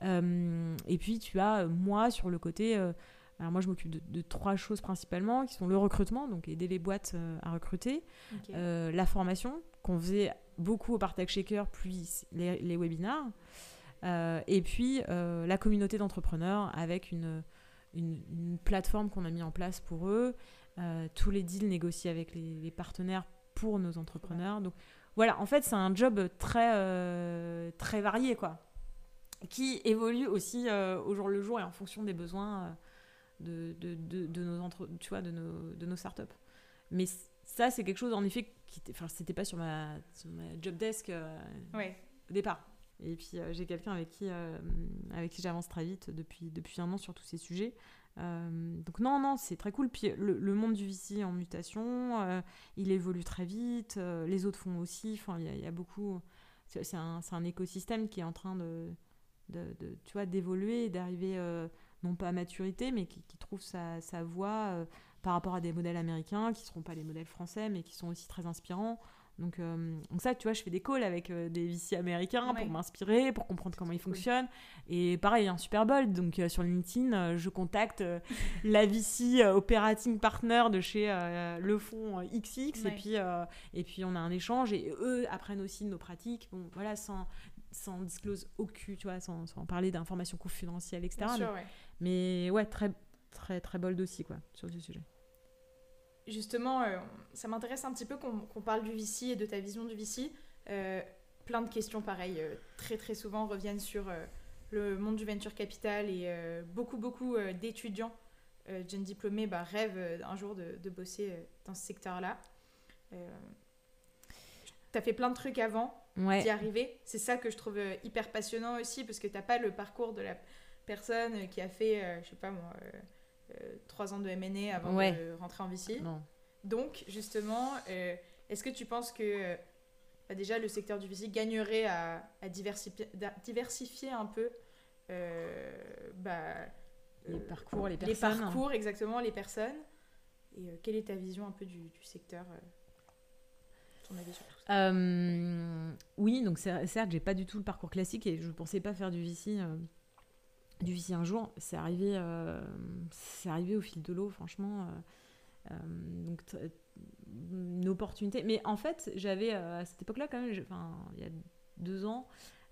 Euh, et puis tu as euh, moi sur le côté, alors moi je m'occupe de, trois choses principalement, qui sont le recrutement, donc aider les boîtes à recruter, la formation, qu'on faisait beaucoup au Partech Shaker, puis les, les webinars. Euh, et puis euh, la communauté d'entrepreneurs avec une, une, plateforme qu'on a mis en place pour eux, euh, tous les deals négociés avec les, partenaires pour nos entrepreneurs. Donc voilà, en fait c'est un job très, très varié quoi, qui évolue aussi au jour le jour et en fonction des besoins de, de, de, nos, entre, tu vois, de, nos, de nos startups. Mais ça, c'est quelque chose, en effet, qui enfin, c'était pas sur ma, sur ma job desk au départ. Et puis euh, j'ai quelqu'un avec qui, euh, avec qui j'avance très vite depuis, depuis un an sur tous ces sujets. Euh, donc non, non, c'est très cool. Puis le, monde du VC en mutation, il évolue très vite, les autres font aussi. Enfin, il y, a beaucoup. C'est un, un, écosystème qui est en train de, de, tu vois, d'évoluer, d'arriver non pas à maturité, mais qui, qui trouve sa, sa voie par rapport à des modèles américains qui ne seront pas les modèles français, mais qui sont aussi très inspirants. Donc, euh, donc, ça, tu vois, je fais des calls avec euh, des VC américains pour m'inspirer, pour comprendre comment ils fonctionnent. Et pareil, un Super Bowl. Donc euh, sur LinkedIn, je contacte la VC operating partner de chez le fonds XX. Et, puis, et puis on a un échange. Et eux apprennent aussi nos pratiques. Bon, voilà, sans, sans disclose aucun, tu vois, sans, sans parler d'informations confidentielles, etc. mais, ouais. très, très, très bold aussi, quoi, sur ce sujet justement, euh, ça m'intéresse un petit peu qu'on parle du VC et de ta vision du VC. Euh, plein de questions pareilles, euh, très très souvent reviennent sur le monde du venture capital et beaucoup beaucoup d'étudiants jeunes diplômés bah, rêvent un jour de, bosser dans ce secteur-là. tu as fait plein de trucs avant d'y arriver. C'est ça que je trouve hyper passionnant aussi parce que tu n'as pas le parcours de la personne qui a fait, je sais pas moi trois ans de MNE avant de rentrer en VC. Donc, justement, euh, est-ce que tu penses que euh, bah, déjà le secteur du VC gagnerait à, diversifier, diversifier, un peu bah, les parcours, les personnes Les parcours, exactement, les personnes. Et quelle est ta vision un peu du, secteur ton avis sur tout ça? Oui, donc certes, j'ai pas du tout le parcours classique et je pensais pas faire du VC du VC un jour, c'est arrivé, euh, c'est arrivé au fil de l'eau, franchement. Euh, euh, donc une opportunité. Mais en fait, j'avais à cette époque-là quand même, enfin il y a deux ans,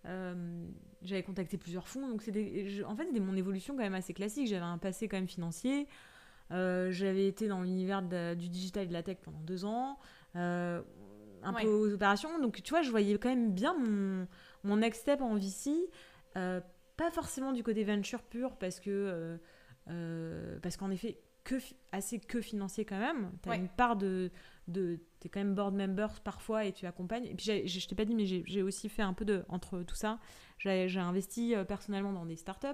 j'avais contacté plusieurs fonds. Donc c'était, en fait, c'était mon évolution quand même assez classique. J'avais un passé quand même financier. j'avais été dans l'univers du digital et de la tech pendant deux ans. un peu aux opérations. Donc, tu vois, je voyais quand même bien mon, mon next step en VC pas forcément du côté venture pur, parce que euh, euh, parce qu'en effet, que, assez que financier quand même. Tu as une part de. de tu es quand même board members parfois et tu accompagnes. Et puis, je t'ai pas dit, mais j'ai aussi fait un peu de. Entre tout ça, j'ai investi euh, personnellement dans des startups.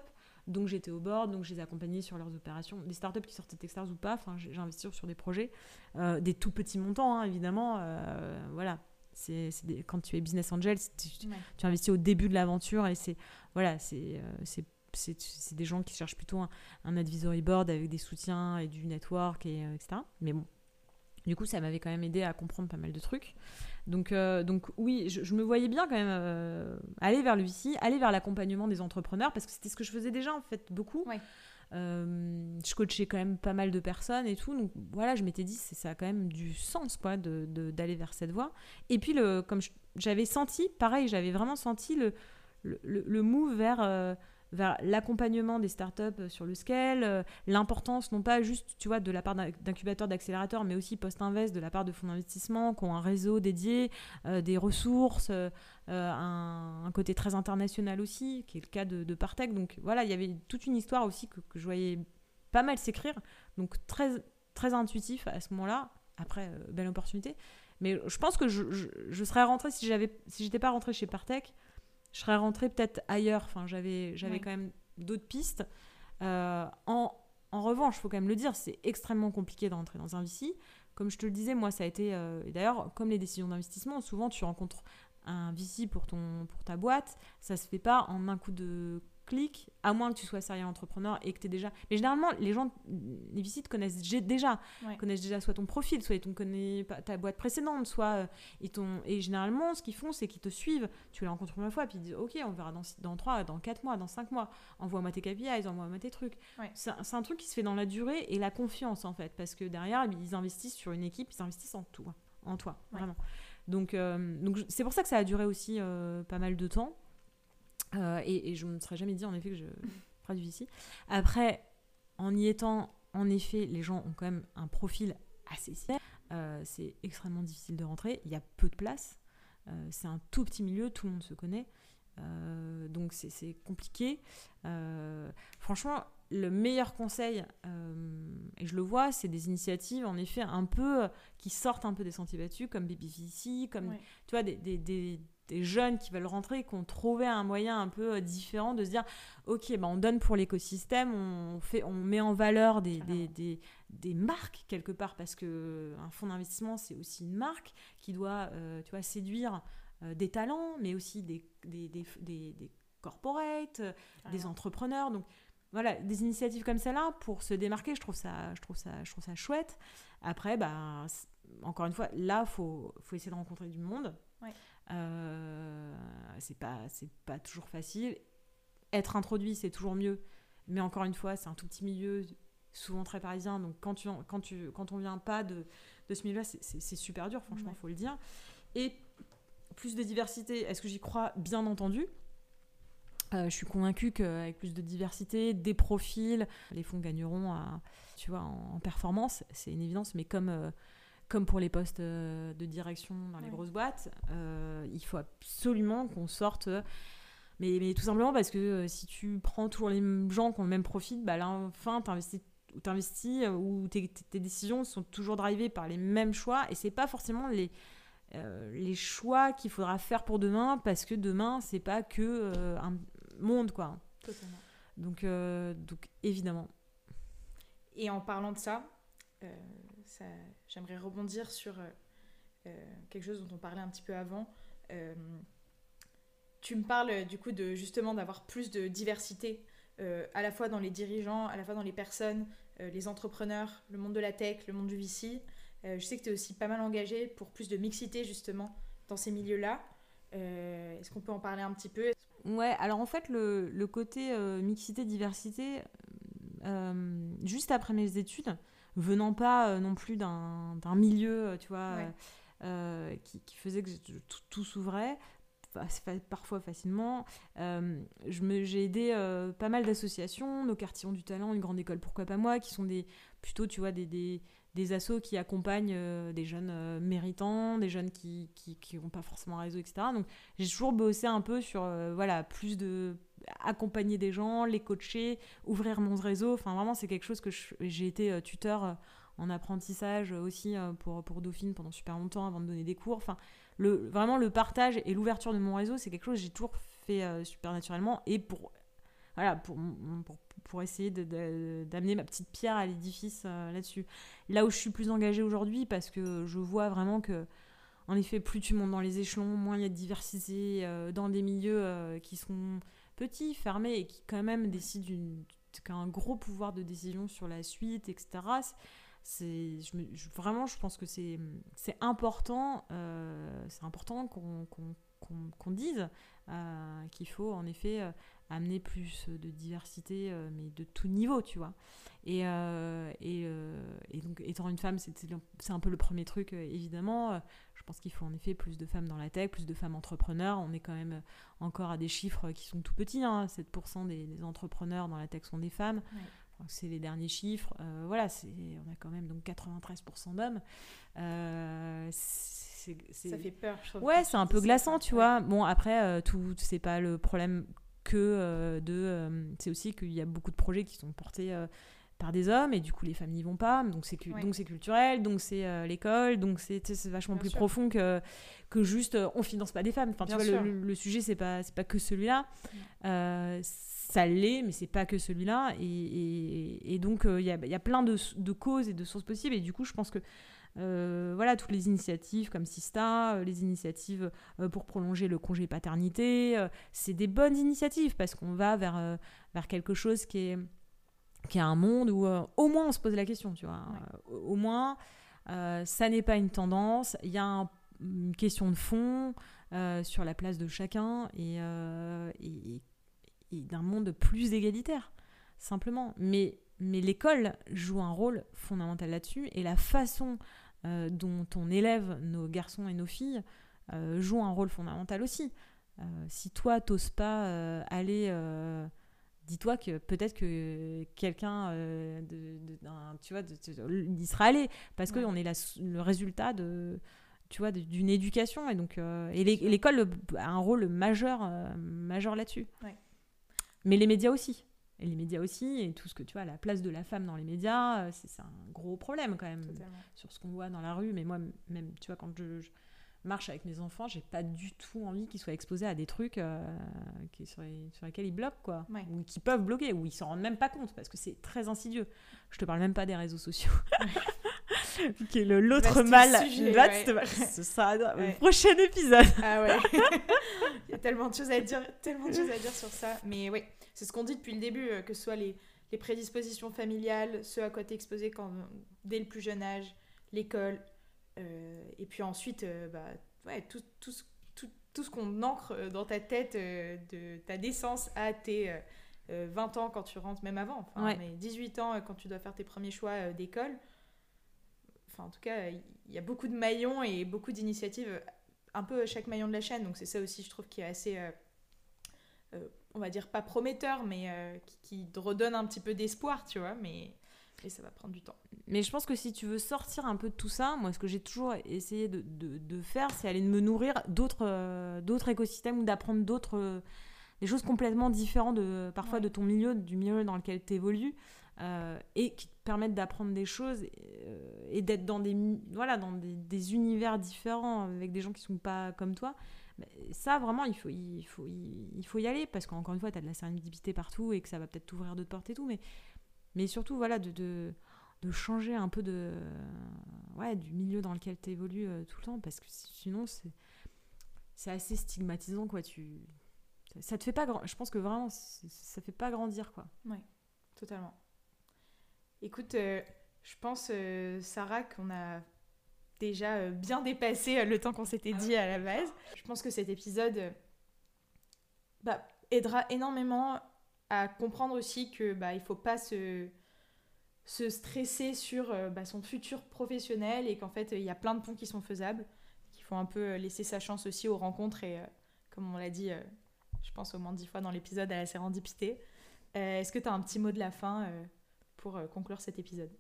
Donc j'étais au board, donc je les accompagnais sur leurs opérations. Des startups qui sortaient de Techstars ou pas, enfin, j'ai investi sur des projets, euh, des tout petits montants, hein, évidemment. Euh, voilà, c'est quand tu es business angel, tu, investis au début de l'aventure et c'est voilà, c'est c'est des gens qui cherchent plutôt un, advisory board avec des soutiens et du network et etc. Mais bon, du coup, ça m'avait quand même aidé à comprendre pas mal de trucs. Donc, euh, donc oui, je, me voyais bien quand même euh, aller vers le VC, aller vers l'accompagnement des entrepreneurs, parce que c'était ce que je faisais déjà en fait beaucoup. Euh, je coachais quand même pas mal de personnes et tout, donc voilà, je m'étais dit ça a quand même du sens quoi d'aller de, vers cette voie. Et puis le, comme j'avais senti, pareil, j'avais vraiment senti le, le, le move vers vers l'accompagnement des startups sur le scale, euh, l'importance non pas juste tu vois de la part d'incubateurs, d'accélérateurs, mais aussi post-invest de la part de fonds d'investissement qui ont un réseau dédié, euh, des ressources, euh, un, côté très international aussi, qui est le cas de, de Partech. Donc voilà, il y avait toute une histoire aussi que, je voyais pas mal s'écrire, donc très très intuitif à ce moment-là. Après, belle opportunité. Mais je pense que je, serais rentrée si j'avais si j'étais pas rentrée chez Partech je serais rentrée peut-être ailleurs. Enfin, j'avais, j'avais quand même d'autres pistes. Euh, en, en, revanche, il faut quand même le dire, c'est extrêmement compliqué de rentrer dans un VC. Comme je te le disais, moi, ça a été. Euh, d'ailleurs, comme les décisions d'investissement, souvent tu rencontres un VC pour, ton, pour ta boîte. Ça se fait pas en un coup de clic, à moins que tu sois sérieux entrepreneur et que tu es déjà. Mais généralement, les gens, les visites connaissent déjà, connaissent déjà soit ton profil, soit ils t'ont connu ta boîte précédente, soit euh, ils t'ont. Et généralement, ce qu'ils font, c'est qu'ils te suivent. Tu les rencontres une fois, puis ils disent Ok, on verra dans, dans 3, dans 4 mois, dans 5 mois. Envoie-moi tes KPIs, envoie-moi tes trucs. C'est un truc qui se fait dans la durée et la confiance, en fait, parce que derrière, ils investissent sur une équipe, ils investissent en toi, en toi, vraiment. Donc, euh, donc c'est pour ça que ça a duré aussi euh, pas mal de temps. Euh, et, je ne me serais jamais dit en effet que je *laughs* du VC. Après, en y étant, en effet, les gens ont quand même un profil assez similaire. Euh, c'est extrêmement difficile de rentrer. Il y a peu de place. Euh, c'est un tout petit milieu, tout le monde se connaît. donc c'est compliqué. franchement, le meilleur conseil, et je le vois, c'est des initiatives en effet un peu qui sortent un peu des sentiers battus, comme BBVC, comme tu vois, des, des des jeunes qui veulent rentrer, qui ont trouvé un moyen un peu euh, différent de se dire ok bah on donne pour l'écosystème on fait on met en valeur des, des, des, marques quelque part parce que un fonds d'investissement c'est aussi une marque qui doit euh, tu vois séduire euh, des talents mais aussi des des, des, corporates des entrepreneurs. Donc voilà des initiatives comme celle-là pour se démarquer je trouve ça je trouve ça je trouve ça chouette. Après bah encore une fois là faut faut essayer de rencontrer du monde ouais. Euh, c'est pas, c'est pas toujours facile. Être introduit, c'est toujours mieux. Mais encore une fois, c'est un tout petit milieu, souvent très parisien. Donc quand, tu, quand, tu, quand on vient pas de, de ce milieu-là, c'est super dur, franchement, il faut le dire. Et plus de diversité, est-ce que j'y crois? Bien entendu. Euh, je suis convaincue qu'avec plus de diversité, des profils, les fonds gagneront à, tu vois, en, performance, c'est une évidence, mais comme, euh, comme pour les postes euh, de direction dans les grosses boîtes, euh, il faut absolument qu'on sorte. Mais, mais, tout simplement parce que euh, si tu prends toujours les gens qui ont le même profit, bah là, enfin, t'investis investis ou tes, tes, décisions sont toujours drivées par les mêmes choix et c'est pas forcément les, les choix qu'il faudra faire pour demain parce que demain c'est pas que un monde quoi. Totalement. Donc, donc évidemment. Et en parlant de ça, j'aimerais rebondir sur euh, euh, quelque chose dont on parlait un petit peu avant. Euh, tu me parles du coup de justement d'avoir plus de diversité à la fois dans les dirigeants, à la fois dans les personnes, les entrepreneurs, le monde de la tech, le monde du VC. je sais que tu es aussi pas mal engagé pour plus de mixité justement dans ces milieux-là. Est-ce qu'on peut en parler un petit peu? Ouais, alors en fait, le, le côté mixité-diversité, juste après mes études, venant pas euh, non plus d'un milieu, euh, tu vois, euh, qui, faisait que tout, s'ouvrait parfois facilement. j'ai aidé pas mal d'associations, nos quartiers ont du talent, une grande école, pourquoi pas moi, qui sont des plutôt, tu vois, des, des, des assos qui accompagnent des jeunes méritants, des jeunes qui n'ont pas forcément un réseau, etc. Donc j'ai toujours bossé un peu sur, voilà, plus de accompagner des gens, les coacher, ouvrir mon réseau. Enfin, vraiment, c'est quelque chose que j'ai été euh, tuteur euh, en apprentissage aussi euh, pour, pour Dauphine pendant super longtemps avant de donner des cours. Enfin, le, vraiment, le partage et l'ouverture de mon réseau, c'est quelque chose que j'ai toujours fait super naturellement. Et pour voilà, pour, pour essayer d'amener ma petite pierre à l'édifice là-dessus. Là où je suis plus engagée aujourd'hui, parce que je vois vraiment que, en effet, plus tu montes dans les échelons, moins il y a de diversité dans des milieux qui sont petits, fermés et qui quand même décident qu'un gros pouvoir de décision sur la suite, etc c'est vraiment je pense que c'est important euh, c'est important qu'on dise euh, qu'il faut en effet euh, amener plus de diversité mais de tout niveau tu vois. Et, donc étant une femme c'est un peu le premier truc évidemment pense qu'il faut en effet plus de femmes dans la tech plus de femmes entrepreneurs on est quand même encore à des chiffres qui sont tout petits hein, 7% des, des, entrepreneurs dans la tech sont des femmes c'est les derniers chiffres. Euh, voilà, on a quand même donc 93% d'hommes. Euh, ça fait peur, je trouve. Ouais, c'est un peu glaçant, tu vois. Bon, après, euh, tout, c'est pas le problème que de. c'est aussi qu'il y a beaucoup de projets qui sont portés par des hommes et du coup les femmes n'y vont pas. Donc c'est donc c'est culturel donc c'est l'école donc c'est vachement plus profond que que juste on finance pas des femmes. Enfin tu vois le, sujet c'est pas c'est pas que celui-là. Mm ça l'est, mais c'est pas que celui-là. Et, donc, il euh, y, a, plein de, causes et de sources possibles. Et du coup, je pense que euh, voilà, toutes les initiatives comme Sista, euh, les initiatives pour prolonger le congé paternité, c'est des bonnes initiatives parce qu'on va vers, vers quelque chose qui est, qui est un monde où au moins on se pose la question, tu vois. Au, moins, ça n'est pas une tendance, il y a une question de fond sur la place de chacun et, et d'un monde plus égalitaire, simplement. Mais, mais l'école joue un rôle fondamental là-dessus, et la façon euh, dont on élève nos garçons et nos filles euh, joue un rôle fondamental aussi. Euh, si toi, t'oses pas aller dis-toi que peut-être que quelqu'un de, tu vois y sera allé parce que on est le résultat de tu vois d'une éducation et donc et l'école a un rôle majeur majeur là-dessus ouais. Mais les médias aussi. Et les médias aussi, et tout ce que tu vois, la place de la femme dans les médias, euh, c'est un gros problème quand même sur ce qu'on voit dans la rue. Mais moi, même, tu vois, quand je, marche avec mes enfants, j'ai pas du tout envie qu'ils soient exposés à des trucs euh, qui, sur, sur, lesquels ils bloquent, quoi. Ou qui peuvent bloquer, ou ils s'en rendent même pas compte, parce que c'est très insidieux. Je te parle même pas des réseaux sociaux. *laughs* qui est l'autre mal. Ce sera le prochain épisode. Ah ouais. *laughs* Il y a tellement de choses à dire, tellement de choses à dire sur ça. Mais oui, c'est ce qu'on dit depuis le début, euh, que ce soit les, les prédispositions familiales, ce à quoi tu es exposé quand, dès le plus jeune âge, l'école, et puis ensuite, euh, bah, ouais, tout, tout, tout, tout ce qu'on ancre dans ta tête de ta naissance à tes 20 ans quand tu rentres, même avant, enfin, mais 18 ans quand tu dois faire tes premiers choix d'école. Enfin, en tout cas, il y a beaucoup de maillons et beaucoup d'initiatives, un peu chaque maillon de la chaîne, donc c'est ça aussi, je trouve, qui est assez on va dire pas prometteur, mais euh, qui, redonne un petit peu d'espoir, tu vois, mais, ça va prendre du temps. Mais je pense que si tu veux sortir un peu de tout ça, moi ce que j'ai toujours essayé de, faire, c'est aller me nourrir d'autres euh, d'autres écosystèmes ou d'apprendre d'autres euh, des choses complètement différentes de, parfois de ton milieu, du milieu dans lequel tu évolues. et qui te permettent d'apprendre des choses et, d'être dans des voilà dans des, des, univers différents avec des gens qui sont pas comme toi ça, vraiment, il faut, il faut, il faut y aller parce qu'encore une fois, tu as de la sérendipité partout et que ça va peut-être t'ouvrir d'autres portes et tout. Mais, mais surtout, voilà, de, de, de changer un peu de, ouais, du milieu dans lequel tu évolues euh, tout le temps parce que sinon, c'est, c'est assez stigmatisant, quoi. Tu, ça te fait pas grand... Je pense que vraiment, ça fait pas grandir, quoi. Oui, totalement. Écoute, euh, je pense, euh, Sarah, qu'on a déjà euh, bien dépassé le temps qu'on s'était ah dit à la base. Je pense que cet épisode bah, aidera énormément à comprendre aussi que bah, il faut pas se, se stresser sur bah, son futur professionnel et qu'en fait il y a plein de ponts qui sont faisables, qu'il faut un peu laisser sa chance aussi aux rencontres et comme on l'a dit, je pense au moins dix fois dans l'épisode à la sérendipité. Est-ce que tu as un petit mot de la fin pour conclure cet épisode?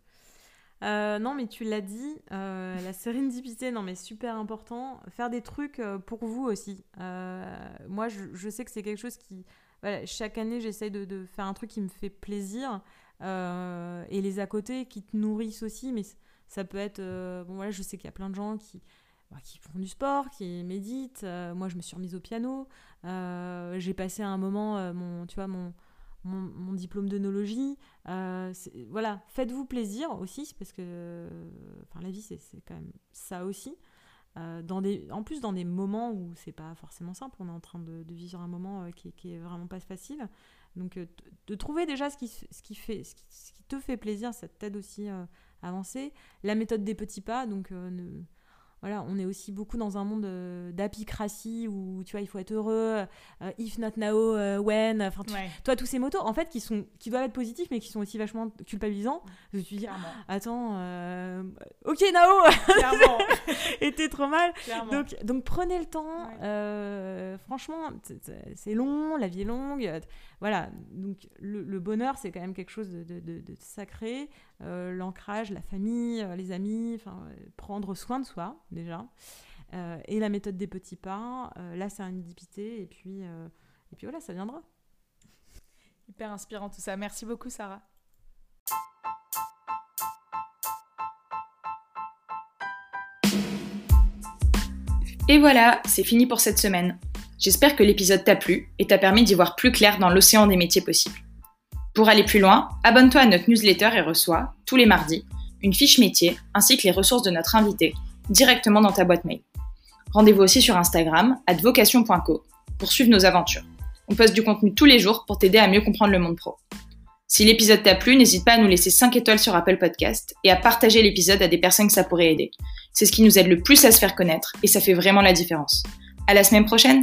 Euh, non, mais tu l'as dit, euh, la sérendipité, non, mais super important. Faire des trucs euh, pour vous aussi. moi, je, sais que c'est quelque chose qui. chaque année, j'essaye de, faire un truc qui me fait plaisir. Et les à côté qui te nourrissent aussi. Mais ça peut être. bon, voilà, je sais qu'il y a plein de gens qui, bah, qui font du sport, qui méditent. moi, je me suis remise au piano. J'ai passé un moment, mon, tu vois, mon mon, diplôme d'œnologie. voilà, faites-vous plaisir aussi, parce que la vie, c'est quand même ça aussi. dans des, en plus, dans des moments où c'est pas forcément simple, on est en train de, vivre un moment qui, qui, est vraiment pas facile. Donc, de trouver déjà ce qui, ce qui, fait, ce qui, te fait plaisir, ça t'aide aussi à avancer. La méthode des petits pas, donc voilà, on est aussi beaucoup dans un monde euh, d'apicratie où tu vois, il faut être heureux, euh, if not now, euh, when. Enfin, toi, tous ces motos, en fait, qui sont, qui doivent être positifs, mais qui sont aussi vachement culpabilisants. Je me suis dit, attends, ok, Nao, *laughs* était trop mal. Donc, donc, prenez le temps. franchement, c'est long, la vie est longue. Voilà, donc le, bonheur, c'est quand même quelque chose de, sacré. L'ancrage, la famille, les amis, prendre soin de soi déjà. Euh, et la méthode des petits pas, euh, la sérénité, et puis, euh, et puis voilà, ça viendra. Hyper inspirant tout ça. Merci beaucoup, Sarah. Et voilà, c'est fini pour cette semaine. J'espère que l'épisode t'a plu et t'a permis d'y voir plus clair dans l'océan des métiers possibles. Pour aller plus loin, abonne-toi à notre newsletter et reçois, tous les mardis, une fiche métier ainsi que les ressources de notre invité directement dans ta boîte mail. Rendez-vous aussi sur Instagram, advocation.co, pour suivre nos aventures. On poste du contenu tous les jours pour t'aider à mieux comprendre le monde pro. Si l'épisode t'a plu, n'hésite pas à nous laisser 5 étoiles sur Apple Podcast et à partager l'épisode à des personnes que ça pourrait aider. C'est ce qui nous aide le plus à se faire connaître et ça fait vraiment la différence. À la semaine prochaine!